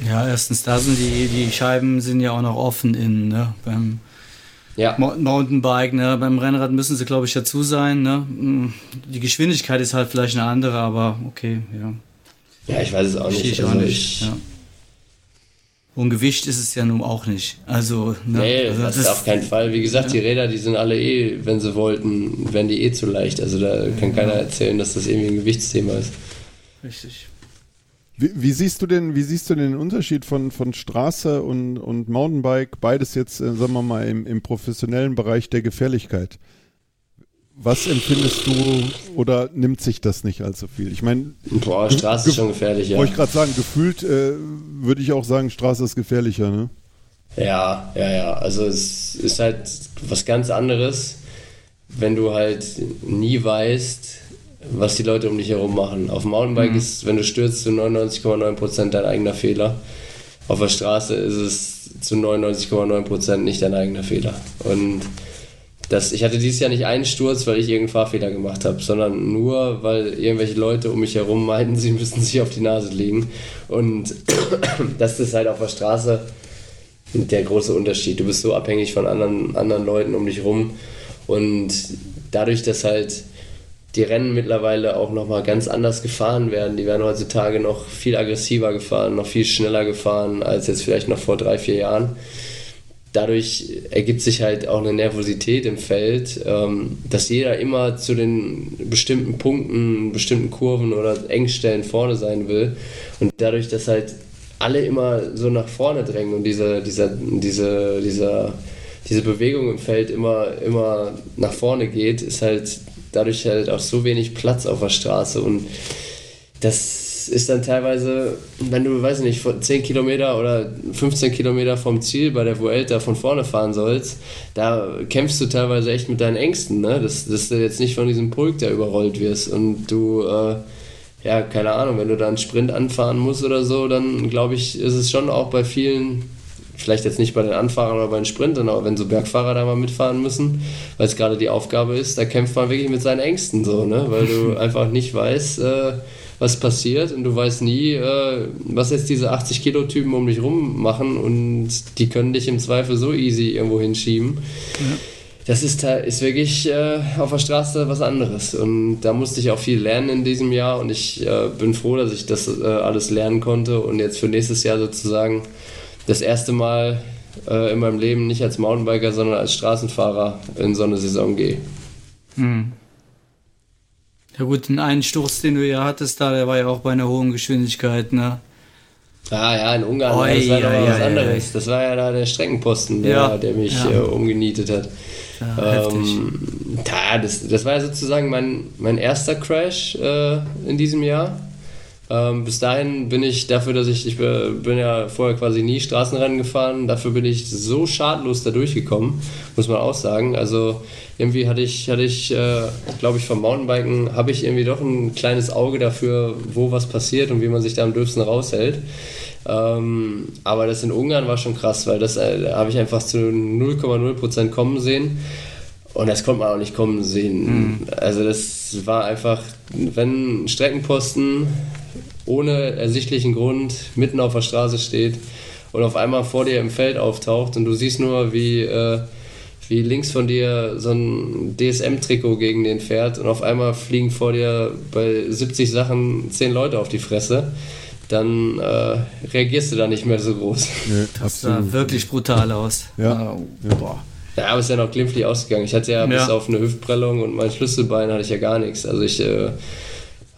Ja, erstens, da sind die, die Scheiben sind ja auch noch offen innen, ne? Beim ja. Mountainbike, ne? Beim Rennrad müssen sie, glaube ich, dazu sein, ne? Hm, die Geschwindigkeit ist halt vielleicht eine andere, aber okay, ja. Ja, ich weiß es auch nicht. Ich also auch nicht. Ja. Und Gewicht ist es ja nun auch nicht. Also, ne? Nee, also das, das, ist auf keinen Fall. Wie gesagt, ja. die Räder, die sind alle eh, wenn sie wollten, wären die eh zu leicht. Also da kann keiner erzählen, dass das irgendwie ein Gewichtsthema ist. Richtig. Wie, wie, siehst du denn, wie siehst du den Unterschied von, von Straße und, und Mountainbike, beides jetzt, äh, sagen wir mal, im, im professionellen Bereich der Gefährlichkeit? Was empfindest du oder nimmt sich das nicht allzu viel? Ich meine, Boah, Straße ist schon gefährlich, ja. Wollte ich gerade sagen, gefühlt äh, würde ich auch sagen, Straße ist gefährlicher, ne? Ja, ja, ja. Also es ist halt was ganz anderes, wenn du halt nie weißt, was die Leute um dich herum machen. Auf dem Mountainbike mhm. ist, wenn du stürzt, zu 99,9% dein eigener Fehler. Auf der Straße ist es zu 99,9% nicht dein eigener Fehler. Und das, ich hatte dieses Jahr nicht einen Sturz, weil ich irgendeinen Fahrfehler gemacht habe, sondern nur, weil irgendwelche Leute um mich herum meinten, sie müssten sich auf die Nase legen. Und das ist halt auf der Straße der große Unterschied. Du bist so abhängig von anderen, anderen Leuten um dich herum. Und dadurch, dass halt die Rennen mittlerweile auch nochmal ganz anders gefahren werden. Die werden heutzutage noch viel aggressiver gefahren, noch viel schneller gefahren als jetzt vielleicht noch vor drei, vier Jahren dadurch ergibt sich halt auch eine Nervosität im Feld, ähm, dass jeder immer zu den bestimmten Punkten, bestimmten Kurven oder Engstellen vorne sein will. Und dadurch, dass halt alle immer so nach vorne drängen und diese, dieser, diese, dieser, diese Bewegung im Feld immer, immer nach vorne geht, ist halt dadurch halt auch so wenig Platz auf der Straße und das ist dann teilweise, wenn du, weiß nicht, 10 Kilometer oder 15 Kilometer vom Ziel bei der Vuelta von vorne fahren sollst, da kämpfst du teilweise echt mit deinen Ängsten, ne? dass, dass du jetzt nicht von diesem Pulk da überrollt wirst und du, äh, ja, keine Ahnung, wenn du da einen Sprint anfahren musst oder so, dann glaube ich, ist es schon auch bei vielen vielleicht jetzt nicht bei den Anfahrern oder bei den Sprintern, aber wenn so Bergfahrer da mal mitfahren müssen, weil es gerade die Aufgabe ist, da kämpft man wirklich mit seinen Ängsten so, ne? weil du einfach nicht weißt, äh, was passiert und du weißt nie, äh, was jetzt diese 80 Kilo Typen um dich rum machen und die können dich im Zweifel so easy irgendwo hinschieben. Ja. Das ist, ist wirklich äh, auf der Straße was anderes und da musste ich auch viel lernen in diesem Jahr und ich äh, bin froh, dass ich das äh, alles lernen konnte und jetzt für nächstes Jahr sozusagen das erste Mal äh, in meinem Leben nicht als Mountainbiker, sondern als Straßenfahrer in so eine Saison gehe. Mhm. Ja gut, den einen Sturz, den du ja hattest da, der war ja auch bei einer hohen Geschwindigkeit, ne? Ah ja, in Ungarn, Oi, das war ja, was anderes. Ja, das war ja da der Streckenposten, der, der mich äh, umgenietet hat. Ja, ähm, da, das, das war ja sozusagen mein, mein erster Crash äh, in diesem Jahr. Ähm, bis dahin bin ich dafür, dass ich, ich bin ja vorher quasi nie Straßenrennen gefahren, dafür bin ich so schadlos da durchgekommen, muss man auch sagen. Also irgendwie hatte ich, hatte ich äh, glaube ich, vom Mountainbiken habe ich irgendwie doch ein kleines Auge dafür, wo was passiert und wie man sich da am dürfsten raushält. Ähm, aber das in Ungarn war schon krass, weil das äh, habe ich einfach zu 0,0% kommen sehen. Und das konnte man auch nicht kommen sehen. Mhm. Also das war einfach, wenn ein Streckenposten ohne ersichtlichen Grund mitten auf der Straße steht und auf einmal vor dir im Feld auftaucht und du siehst nur, wie, äh, wie links von dir so ein DSM-Trikot gegen den fährt und auf einmal fliegen vor dir bei 70 Sachen 10 Leute auf die Fresse dann äh, reagierst du da nicht mehr so groß. Nee, das sah wirklich brutal aus. Ja. ja. Boah. Ja, aber es ist ja noch glimpflich ausgegangen. Ich hatte ja, ja, bis auf eine Hüftprellung und mein Schlüsselbein hatte ich ja gar nichts. Also ich, äh,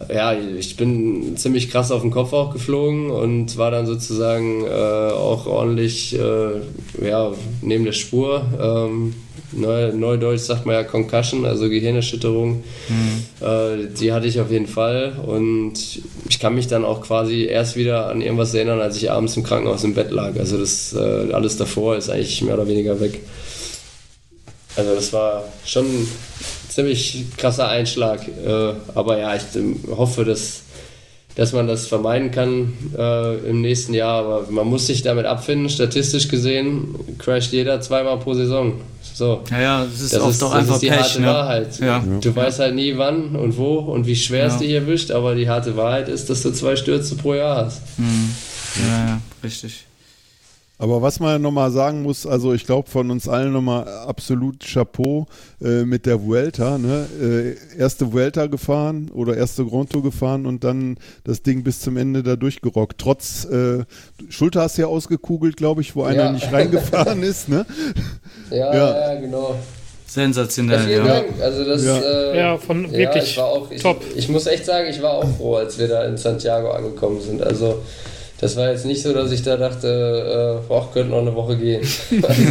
ja, ich bin ziemlich krass auf den Kopf auch geflogen und war dann sozusagen äh, auch ordentlich äh, ja, neben der Spur. Ähm, Neu, Neudeutsch sagt man ja Concussion, also Gehirnerschütterung. Mhm. Äh, die hatte ich auf jeden Fall und ich kann mich dann auch quasi erst wieder an irgendwas erinnern, als ich abends im Krankenhaus im Bett lag. Also das äh, alles davor ist eigentlich mehr oder weniger weg. Also das war schon ziemlich krasser Einschlag. Äh, aber ja, ich hoffe, dass dass man das vermeiden kann äh, im nächsten Jahr. Aber man muss sich damit abfinden. Statistisch gesehen crasht jeder zweimal pro Saison. So. Ja, ja, das ist das oft ist, doch einfach ist die Pech, harte ne? Wahrheit. Ja. Du ja. weißt halt nie wann und wo und wie schwer es dich erwischt, aber die harte Wahrheit ist, dass du zwei Stürze pro Jahr hast. Mhm. Ja, ja, richtig. Aber was man nochmal sagen muss, also ich glaube von uns allen nochmal absolut Chapeau äh, mit der Vuelta. Ne? Äh, erste Vuelta gefahren oder erste Grand Tour gefahren und dann das Ding bis zum Ende da durchgerockt. Trotz äh, Schulter hast du ja ausgekugelt, glaube ich, wo einer ja. nicht reingefahren ist. Ne? Ja, ja, ja, genau. Sensationell. Ja, vielen ja. Dank. Also das, ja. Äh, ja von wirklich ich war auch, ich, top. Ich muss echt sagen, ich war auch froh, als wir da in Santiago angekommen sind. Also das war jetzt nicht so, dass ich da dachte, äh, boah, könnte noch eine Woche gehen. also,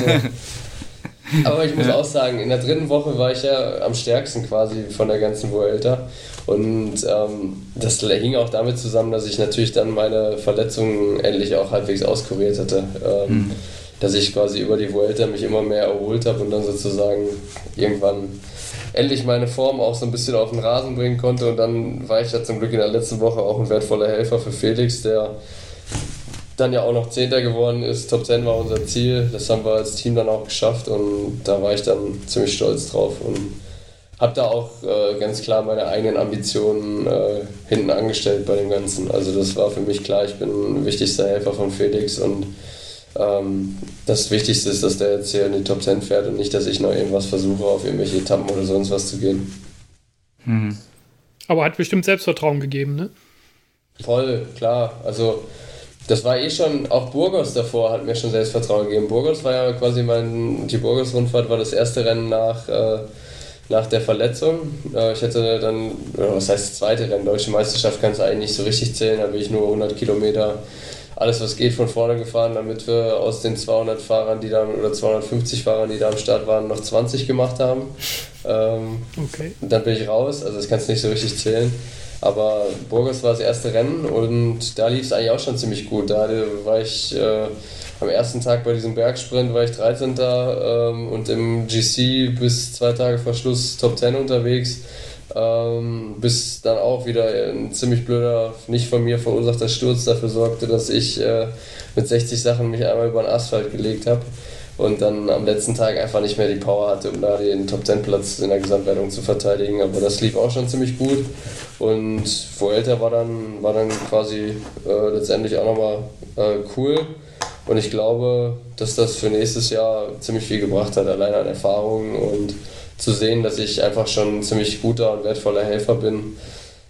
aber ich muss ja. auch sagen, in der dritten Woche war ich ja am stärksten quasi von der ganzen Vuelta. Und ähm, das hing auch damit zusammen, dass ich natürlich dann meine Verletzungen endlich auch halbwegs auskuriert hatte. Ähm, mhm. Dass ich quasi über die Vuelta mich immer mehr erholt habe und dann sozusagen irgendwann endlich meine Form auch so ein bisschen auf den Rasen bringen konnte. Und dann war ich ja zum Glück in der letzten Woche auch ein wertvoller Helfer für Felix, der dann ja auch noch Zehnter geworden ist. Top 10 war unser Ziel. Das haben wir als Team dann auch geschafft und da war ich dann ziemlich stolz drauf und habe da auch äh, ganz klar meine eigenen Ambitionen äh, hinten angestellt bei dem Ganzen. Also das war für mich klar, ich bin wichtigster Helfer von Felix und ähm, das Wichtigste ist, dass der jetzt hier in die Top 10 fährt und nicht, dass ich noch irgendwas versuche, auf irgendwelche Etappen oder sonst was zu gehen. Hm. Aber hat bestimmt Selbstvertrauen gegeben, ne? Voll, klar. Also das war eh schon, auch Burgos davor hat mir schon Selbstvertrauen gegeben. Burgos war ja quasi mein, die Burgos-Rundfahrt war das erste Rennen nach, äh, nach der Verletzung. Äh, ich hätte dann, was heißt das zweite Rennen, Deutsche Meisterschaft kannst du eigentlich nicht so richtig zählen, da bin ich nur 100 Kilometer alles was geht von vorne gefahren, damit wir aus den 200 Fahrern, die da oder 250 Fahrern, die da am Start waren, noch 20 gemacht haben. Ähm, okay. Dann bin ich raus, also das kannst du nicht so richtig zählen. Aber Burgos war das erste Rennen und da lief es eigentlich auch schon ziemlich gut. Da war ich äh, am ersten Tag bei diesem Bergsprint war ich 13. Ähm, und im GC bis zwei Tage vor Schluss Top 10 unterwegs. Ähm, bis dann auch wieder ein ziemlich blöder, nicht von mir verursachter Sturz dafür sorgte, dass ich äh, mit 60 Sachen mich einmal über den Asphalt gelegt habe und dann am letzten Tag einfach nicht mehr die Power hatte, um da den Top 10 Platz in der Gesamtwertung zu verteidigen. Aber das lief auch schon ziemlich gut. Und Vuelta war dann, war dann quasi äh, letztendlich auch nochmal äh, cool. Und ich glaube, dass das für nächstes Jahr ziemlich viel gebracht hat, allein an Erfahrungen und zu sehen, dass ich einfach schon ein ziemlich guter und wertvoller Helfer bin,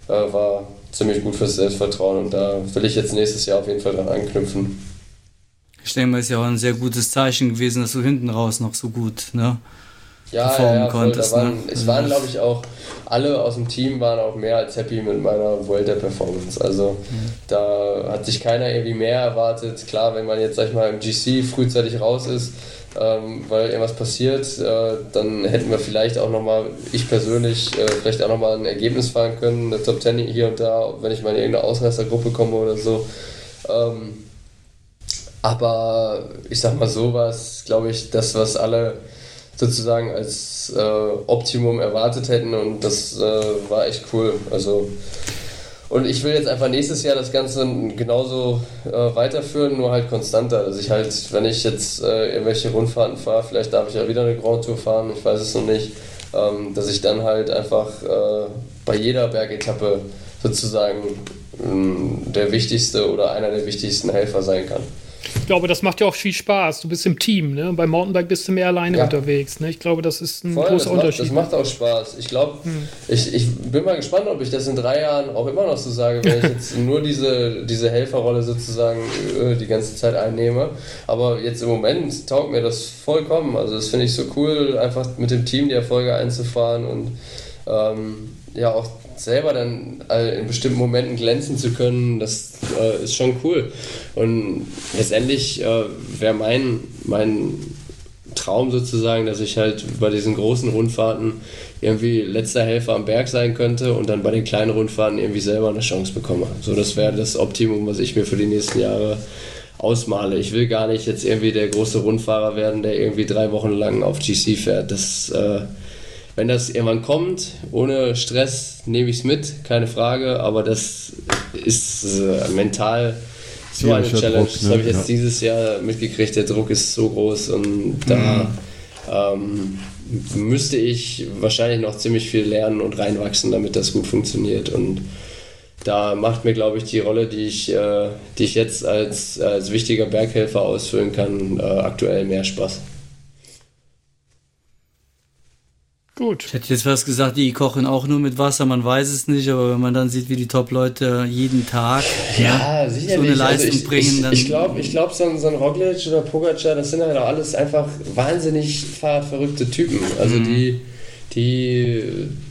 äh, war ziemlich gut fürs Selbstvertrauen. Und da will ich jetzt nächstes Jahr auf jeden Fall dran anknüpfen. Ich denke mal, ist ja auch ein sehr gutes Zeichen gewesen, dass du hinten raus noch so gut ne, ja, performen ja, ja, konntest. Waren, ne? Es waren, glaube ich, auch alle aus dem Team waren auch mehr als happy mit meiner Vuelta-Performance. Also mhm. da hat sich keiner irgendwie mehr erwartet. Klar, wenn man jetzt, sag ich mal, im GC frühzeitig raus ist, ähm, weil irgendwas passiert, äh, dann hätten wir vielleicht auch nochmal, ich persönlich, äh, vielleicht auch nochmal ein Ergebnis fahren können, eine Top 10 hier und da, wenn ich mal in irgendeine Ausreißergruppe komme oder so. Ähm, aber ich sag mal, sowas, glaube ich, das, was alle sozusagen als äh, Optimum erwartet hätten und das äh, war echt cool. Also und ich will jetzt einfach nächstes Jahr das Ganze genauso äh, weiterführen, nur halt konstanter. Dass ich halt, wenn ich jetzt äh, irgendwelche Rundfahrten fahre, vielleicht darf ich ja wieder eine Grand Tour fahren, ich weiß es noch nicht, ähm, dass ich dann halt einfach äh, bei jeder Bergetappe sozusagen ähm, der wichtigste oder einer der wichtigsten Helfer sein kann. Ich glaube, das macht ja auch viel Spaß. Du bist im Team, ne? Beim Mountainbike bist du mehr alleine ja. unterwegs. Ne? Ich glaube, das ist ein Voll, großer das Unterschied. Macht, das macht auch Spaß. Ich glaube, hm. ich, ich bin mal gespannt, ob ich das in drei Jahren auch immer noch so sage, wenn ich jetzt nur diese, diese Helferrolle sozusagen äh, die ganze Zeit einnehme. Aber jetzt im Moment taugt mir das vollkommen. Also das finde ich so cool, einfach mit dem Team die Erfolge einzufahren und ähm, ja auch selber dann äh, in bestimmten Momenten glänzen zu können, das äh, ist schon cool. Und letztendlich äh, wäre mein, mein Traum sozusagen, dass ich halt bei diesen großen Rundfahrten irgendwie letzter Helfer am Berg sein könnte und dann bei den kleinen Rundfahrten irgendwie selber eine Chance bekomme. So, das wäre das Optimum, was ich mir für die nächsten Jahre ausmale. Ich will gar nicht jetzt irgendwie der große Rundfahrer werden, der irgendwie drei Wochen lang auf GC fährt. Das äh, wenn das irgendwann kommt, ohne Stress, nehme ich es mit, keine Frage, aber das ist äh, mental so eine Challenge. Druck, ne? Das habe ich jetzt ja. dieses Jahr mitgekriegt. Der Druck ist so groß und da mhm. ähm, müsste ich wahrscheinlich noch ziemlich viel lernen und reinwachsen, damit das gut funktioniert. Und da macht mir, glaube ich, die Rolle, die ich, äh, die ich jetzt als, als wichtiger Berghelfer ausfüllen kann, äh, aktuell mehr Spaß. Gut. Ich hätte jetzt was gesagt, die kochen auch nur mit Wasser, man weiß es nicht, aber wenn man dann sieht, wie die Top-Leute jeden Tag ja, ja, so eine also Leistung also ich, bringen, dann. Ich glaube, ich glaub, so, ein, so ein Roglic oder Pogacar, das sind halt auch alles einfach wahnsinnig fahrradverrückte Typen. Also mhm. die die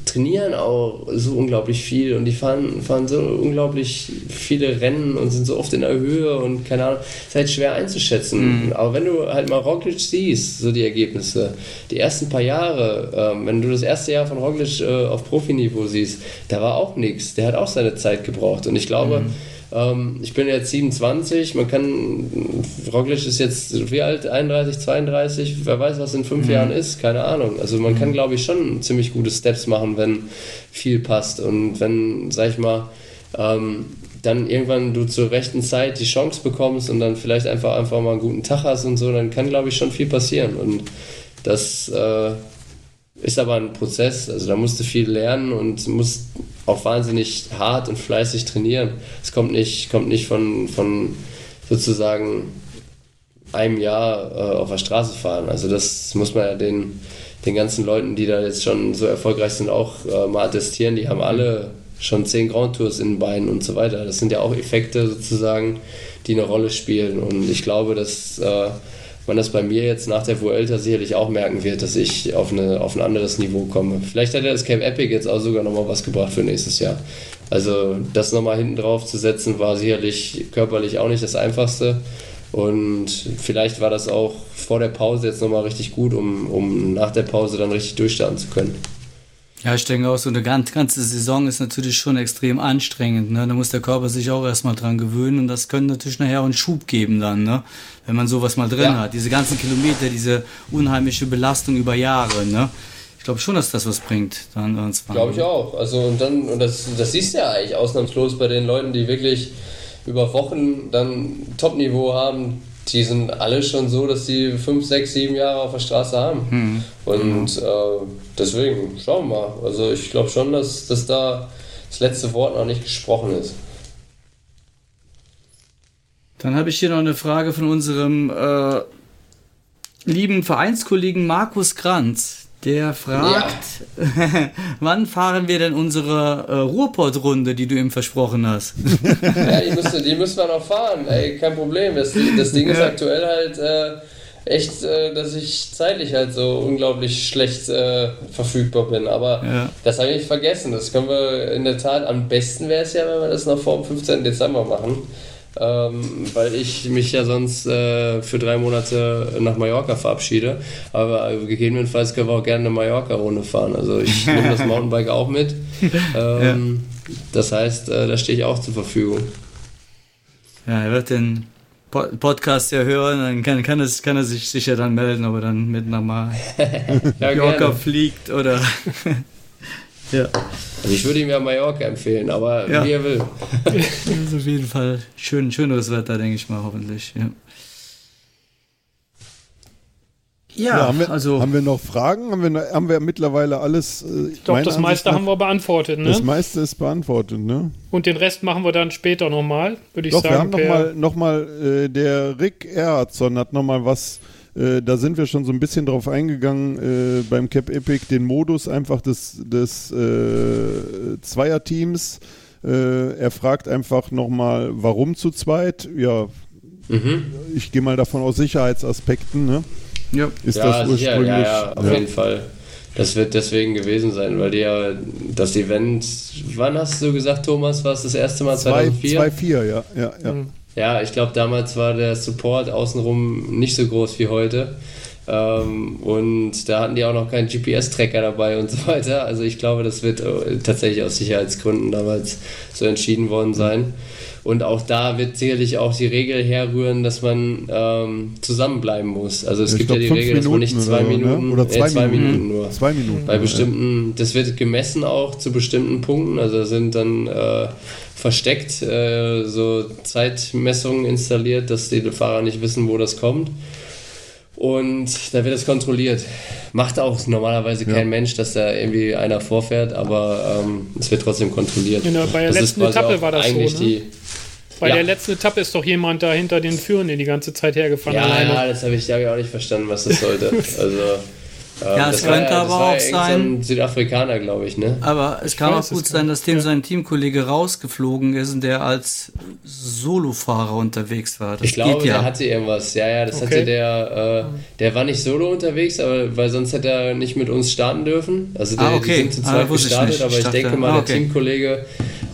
trainieren auch so unglaublich viel und die fahren, fahren so unglaublich viele Rennen und sind so oft in der Höhe und keine Ahnung, ist halt schwer einzuschätzen. Mhm. Aber wenn du halt mal Roglic siehst, so die Ergebnisse, die ersten paar Jahre, ähm, wenn du das erste Jahr von Roglic äh, auf Profiniveau siehst, da war auch nichts. Der hat auch seine Zeit gebraucht und ich glaube, mhm ähm, ich bin jetzt 27, man kann, Roglic ist jetzt wie alt? 31, 32, wer weiß, was in fünf mhm. Jahren ist, keine Ahnung. Also man mhm. kann, glaube ich, schon ziemlich gute Steps machen, wenn viel passt und wenn, sag ich mal, ähm, dann irgendwann du zur rechten Zeit die Chance bekommst und dann vielleicht einfach, einfach mal einen guten Tag hast und so, dann kann, glaube ich, schon viel passieren. Und das äh, ist aber ein Prozess, also da musst du viel lernen und musst auch wahnsinnig hart und fleißig trainieren. Es kommt nicht, kommt nicht von, von sozusagen einem Jahr äh, auf der Straße fahren. Also das muss man ja den, den ganzen Leuten, die da jetzt schon so erfolgreich sind, auch äh, mal attestieren. Die haben alle schon zehn Grand Tours in den Beinen und so weiter. Das sind ja auch Effekte sozusagen, die eine Rolle spielen. Und ich glaube, dass äh, man das bei mir jetzt nach der Vuelta sicherlich auch merken wird, dass ich auf, eine, auf ein anderes Niveau komme. Vielleicht hat ja das Camp Epic jetzt auch sogar nochmal was gebracht für nächstes Jahr. Also das nochmal hinten drauf zu setzen, war sicherlich körperlich auch nicht das Einfachste. Und vielleicht war das auch vor der Pause jetzt nochmal richtig gut, um, um nach der Pause dann richtig durchstarten zu können. Ja, ich denke auch, so eine ganze Saison ist natürlich schon extrem anstrengend. Ne? Da muss der Körper sich auch erstmal dran gewöhnen und das könnte natürlich nachher auch einen Schub geben dann, ne? wenn man sowas mal drin ja. hat. Diese ganzen Kilometer, diese unheimliche Belastung über Jahre. Ne? Ich glaube schon, dass das was bringt. Dann Glaube ich auch. Also und dann, und das, das siehst du ja eigentlich ausnahmslos bei den Leuten, die wirklich über Wochen dann Top-Niveau haben, die sind alle schon so, dass sie fünf, sechs, sieben Jahre auf der Straße haben. Mhm. Und äh, deswegen, schauen wir mal. Also ich glaube schon, dass, dass da das letzte Wort noch nicht gesprochen ist. Dann habe ich hier noch eine Frage von unserem äh, lieben Vereinskollegen Markus Kranz. Der fragt, ja. wann fahren wir denn unsere äh, Ruhrpott-Runde, die du ihm versprochen hast? ja, die müssen, die müssen wir noch fahren, ey, kein Problem. Das, das Ding ist aktuell halt äh, echt, äh, dass ich zeitlich halt so unglaublich schlecht äh, verfügbar bin. Aber ja. das habe ich vergessen. Das können wir in der Tat, am besten wäre es ja, wenn wir das noch vor dem 15. Dezember machen. Ähm, weil ich mich ja sonst äh, für drei Monate nach Mallorca verabschiede. Aber gegebenenfalls können wir auch gerne eine Mallorca-Runde fahren. Also ich nehme das Mountainbike auch mit. Ähm, ja. Das heißt, äh, da stehe ich auch zur Verfügung. Ja, er wird den Podcast ja hören, dann kann, kann, es, kann er sich sicher dann melden, ob er dann mit nach Mallorca fliegt oder. ja. Also ich würde ihm ja Mallorca empfehlen, aber ja. wie er will. das ist auf jeden Fall schön, schöneres Wetter, denke ich mal, hoffentlich. Ja. Ja, ja haben, wir, also haben wir noch Fragen? Haben wir, haben wir mittlerweile alles? Äh, ich glaube, das meiste nach, haben wir beantwortet. Ne? Das meiste ist beantwortet, ne? Und den Rest machen wir dann später nochmal, würde ich Doch, sagen. Wir haben nochmal, noch mal, äh, der Rick Erhardsson hat nochmal was, äh, da sind wir schon so ein bisschen drauf eingegangen äh, beim Cap Epic, den Modus einfach des, des äh, Zweierteams. Äh, er fragt einfach nochmal, warum zu zweit? Ja, mhm. ich gehe mal davon aus Sicherheitsaspekten, ne? Ja. Ist ja, das ursprünglich? Ja, ja, auf ja. jeden Fall. Das wird deswegen gewesen sein, weil die ja das Event, wann hast du gesagt, Thomas, war es das erste Mal 2004? 2004, ja. Ja, ja. Mhm. Ja, ich glaube, damals war der Support außenrum nicht so groß wie heute. Ähm, und da hatten die auch noch keinen GPS-Tracker dabei und so weiter. Also ich glaube, das wird äh, tatsächlich aus Sicherheitsgründen damals so entschieden worden sein. Und auch da wird sicherlich auch die Regel herrühren, dass man ähm, zusammenbleiben muss. Also es ja, gibt ja die Regel, dass man nicht zwei oder Minuten ne? oder zwei, äh, zwei Minuten, Minuten, nur. Zwei Minuten. Bei bestimmten, das wird gemessen auch zu bestimmten Punkten. Also sind dann äh, versteckt äh, so Zeitmessungen installiert, dass die Fahrer nicht wissen, wo das kommt. Und da wird es kontrolliert. Macht auch normalerweise ja. kein Mensch, dass da irgendwie einer vorfährt, aber ähm, es wird trotzdem kontrolliert. Genau, bei der das letzten Etappe war das so. Ne? Die, bei ja. der letzten Etappe ist doch jemand da hinter den Führenden die ganze Zeit hergefahren. Ja, alleine. ja das habe ich, hab ich auch nicht verstanden, was das sollte. also ähm, ja, es könnte aber auch sein. So Südafrikaner, glaube ich, ne? Aber es ich kann auch gut sein, dass dem ja. sein Teamkollege rausgeflogen ist und der als Solofahrer unterwegs war. Das ich glaube, ja. der hatte irgendwas. Ja, ja, das okay. hatte der. Äh, der war nicht solo unterwegs, aber weil sonst hätte er nicht mit uns starten dürfen. Also der, ah, okay. die sind zu zweit ah, gestartet, ich aber ich, ich denke mal, ah, okay. der Teamkollege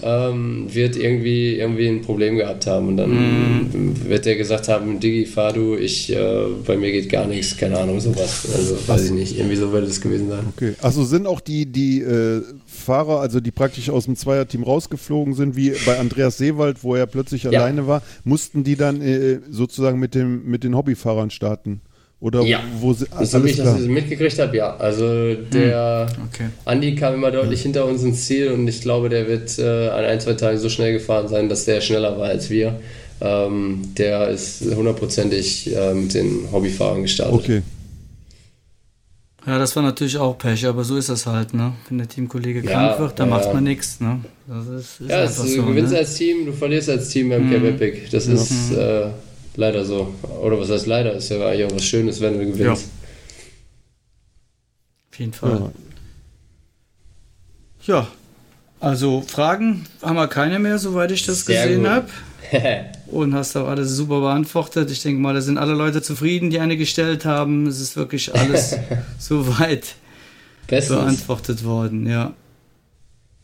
ähm, wird irgendwie, irgendwie ein Problem gehabt haben. Und dann mm. wird er gesagt haben, Digi, fahr du, ich, äh, bei mir geht gar nichts, keine Ahnung, sowas. Also weiß ich nicht, irgendwie so wird es gewesen sein. Okay, also sind auch die, die äh, Fahrer, also die praktisch aus dem Zweierteam rausgeflogen sind, wie bei Andreas Seewald, wo er plötzlich ja. alleine war, mussten die dann äh, sozusagen mit, dem, mit den Hobbyfahrern starten? Oder ja, wo sie, das habe ich, dass ich mitgekriegt habe, ja. Also der hm. okay. Andi kam immer deutlich hinter uns ins Ziel und ich glaube, der wird äh, an ein, zwei Tagen so schnell gefahren sein, dass der schneller war als wir. Ähm, der ist hundertprozentig äh, mit den Hobbyfahrern gestartet. Okay. Ja, das war natürlich auch Pech, aber so ist das halt, ne? Wenn der Teamkollege ja, krank wird, dann ja. macht man nichts, ne? Das ist, ist ja, es, du so, gewinnst ne? als Team, du verlierst als Team beim mhm. Cap Epic. Das ja. ist mhm. äh, leider so. Oder was heißt leider? Ist ja eigentlich auch was Schönes, wenn du gewinnst. Ja. Auf jeden Fall. Ja. ja. Also Fragen haben wir keine mehr, soweit ich das Sehr gesehen habe. Und hast auch alles super beantwortet. Ich denke mal, da sind alle Leute zufrieden, die eine gestellt haben. Es ist wirklich alles soweit beantwortet worden, ja.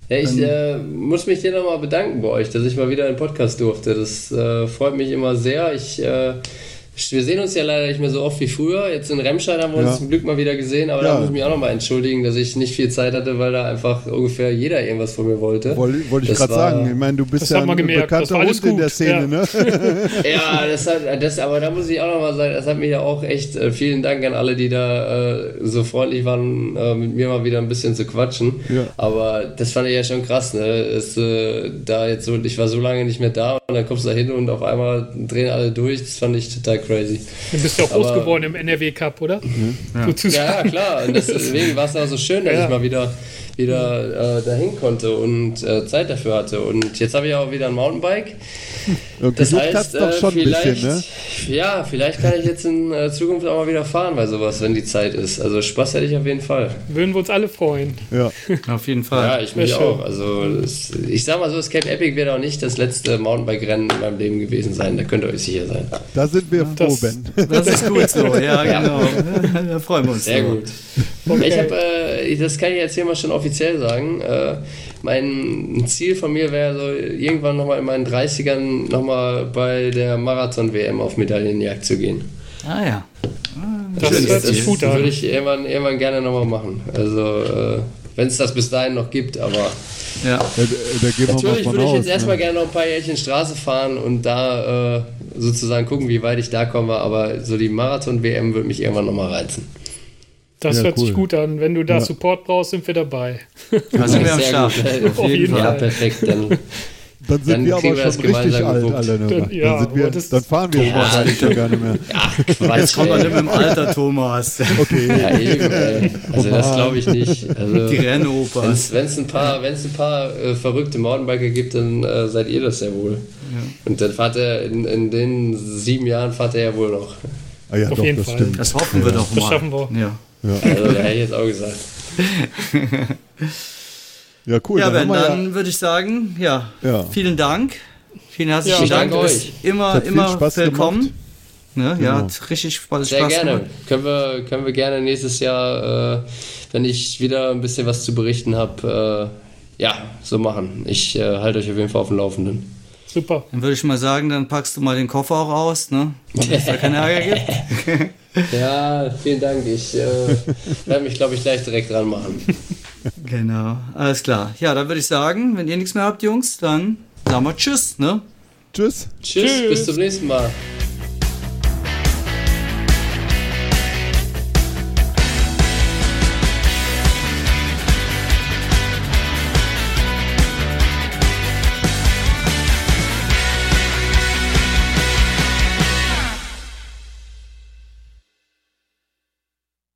Ja, ich äh, muss mich dir nochmal bedanken bei euch, dass ich mal wieder einen Podcast durfte. Das äh, freut mich immer sehr. Ich äh, wir sehen uns ja leider nicht mehr so oft wie früher. Jetzt in Remscheid haben wir uns zum Glück mal wieder gesehen, aber ja. da muss ich mich auch nochmal entschuldigen, dass ich nicht viel Zeit hatte, weil da einfach ungefähr jeder irgendwas von mir wollte. Wollte wollt ich gerade sagen. Ich meine, du bist ja ein gemerkt. bekannter Hund in der Szene, ja. ne? ja, das hat, das, aber da muss ich auch nochmal sagen, das hat mich ja auch echt, äh, vielen Dank an alle, die da äh, so freundlich waren, äh, mit mir mal wieder ein bisschen zu quatschen. Ja. Aber das fand ich ja schon krass, ne? Es, äh, da jetzt so, ich war so lange nicht mehr da und dann kommst du da hin und auf einmal drehen alle durch. Das fand ich total crazy. Du bist ja auch groß geworden im NRW Cup, oder? Mhm. Ja. ja. klar. Und deswegen war es auch so schön, dass ja. ich mal wieder wieder äh, dahin konnte und äh, Zeit dafür hatte. Und jetzt habe ich auch wieder ein Mountainbike. Und das heißt, doch äh, schon ein bisschen, ne? Ja, vielleicht kann ich jetzt in äh, Zukunft auch mal wieder fahren bei sowas, wenn die Zeit ist. Also Spaß hätte ich auf jeden Fall. Würden wir uns alle freuen. Ja, auf jeden Fall. Ja, ich mich auch. Also das, ich sag mal so, das Cape Epic wird auch nicht das letzte Mountainbike-Rennen in meinem Leben gewesen sein. Da könnt ihr euch sicher sein. Da sind wir froh, das, Ben. Das ist gut so, ja, genau. da freuen wir uns. Sehr so. gut. Okay. Ich habe, äh, das kann ich jetzt hier mal schon offiziell sagen. Äh, mein Ziel von mir wäre so, irgendwann nochmal in meinen 30ern nochmal bei der Marathon-WM auf Medaillenjagd zu gehen. Ah ja. Das, das hört sich gut an. würde ich irgendwann, irgendwann gerne nochmal machen. Also, äh, wenn es das bis dahin noch gibt, aber. Ja. Da, da Natürlich würde ich jetzt ne? erstmal gerne noch ein paar Jährchen Straße fahren und da äh, sozusagen gucken, wie weit ich da komme, aber so die Marathon-WM würde mich irgendwann nochmal reizen. Das ja, hört cool. sich gut an. Wenn du da ja. Support brauchst, sind wir dabei. Da sind wir am Start. Auf, Auf jeden Fall. Ja, perfekt. Dann, dann sind dann wir aber schon richtig alt, alle. Dann, ja, dann, wir, dann, fahren wir ja, wahrscheinlich schon gar nicht mehr. Ja, Quatsch, Jetzt kommen wir nicht mit dem Alter, Thomas. Okay. Ja, eben. Also das glaube ich nicht. Also, Die Rennoper. Wenn es ein paar, wenn's ein paar äh, verrückte Mountainbiker gibt, dann äh, seid ihr das ja wohl. Ja. Und dann fahrt er, in, in den sieben Jahren fahrt er ja wohl noch. Ah ja, Auf doch, jeden das Fall. stimmt. Das hoffen wir doch mal. Das schaffen wir. Ja. Ja. Also, hätte ich jetzt auch gesagt. ja, cool. Ja, dann, dann ja würde ich sagen, ja, ja, vielen Dank. Vielen herzlichen ja, Dank. Dank euch. Immer, immer willkommen. Ne, ja, genau. hat richtig Spaß, Sehr gerne. Gemacht. Können wir, können wir gerne nächstes Jahr, äh, wenn ich wieder ein bisschen was zu berichten habe, äh, ja, so machen. Ich äh, halte euch auf jeden Fall auf dem Laufenden. Super. Dann würde ich mal sagen, dann packst du mal den Koffer auch aus, ne? Damit es da keine Ärger gibt. Ja, vielen Dank. Ich äh, werde mich, glaube ich, gleich direkt dran machen. Genau, alles klar. Ja, dann würde ich sagen, wenn ihr nichts mehr habt, Jungs, dann sagen wir Tschüss, ne? Tschüss. Tschüss, Tschüss. bis zum nächsten Mal.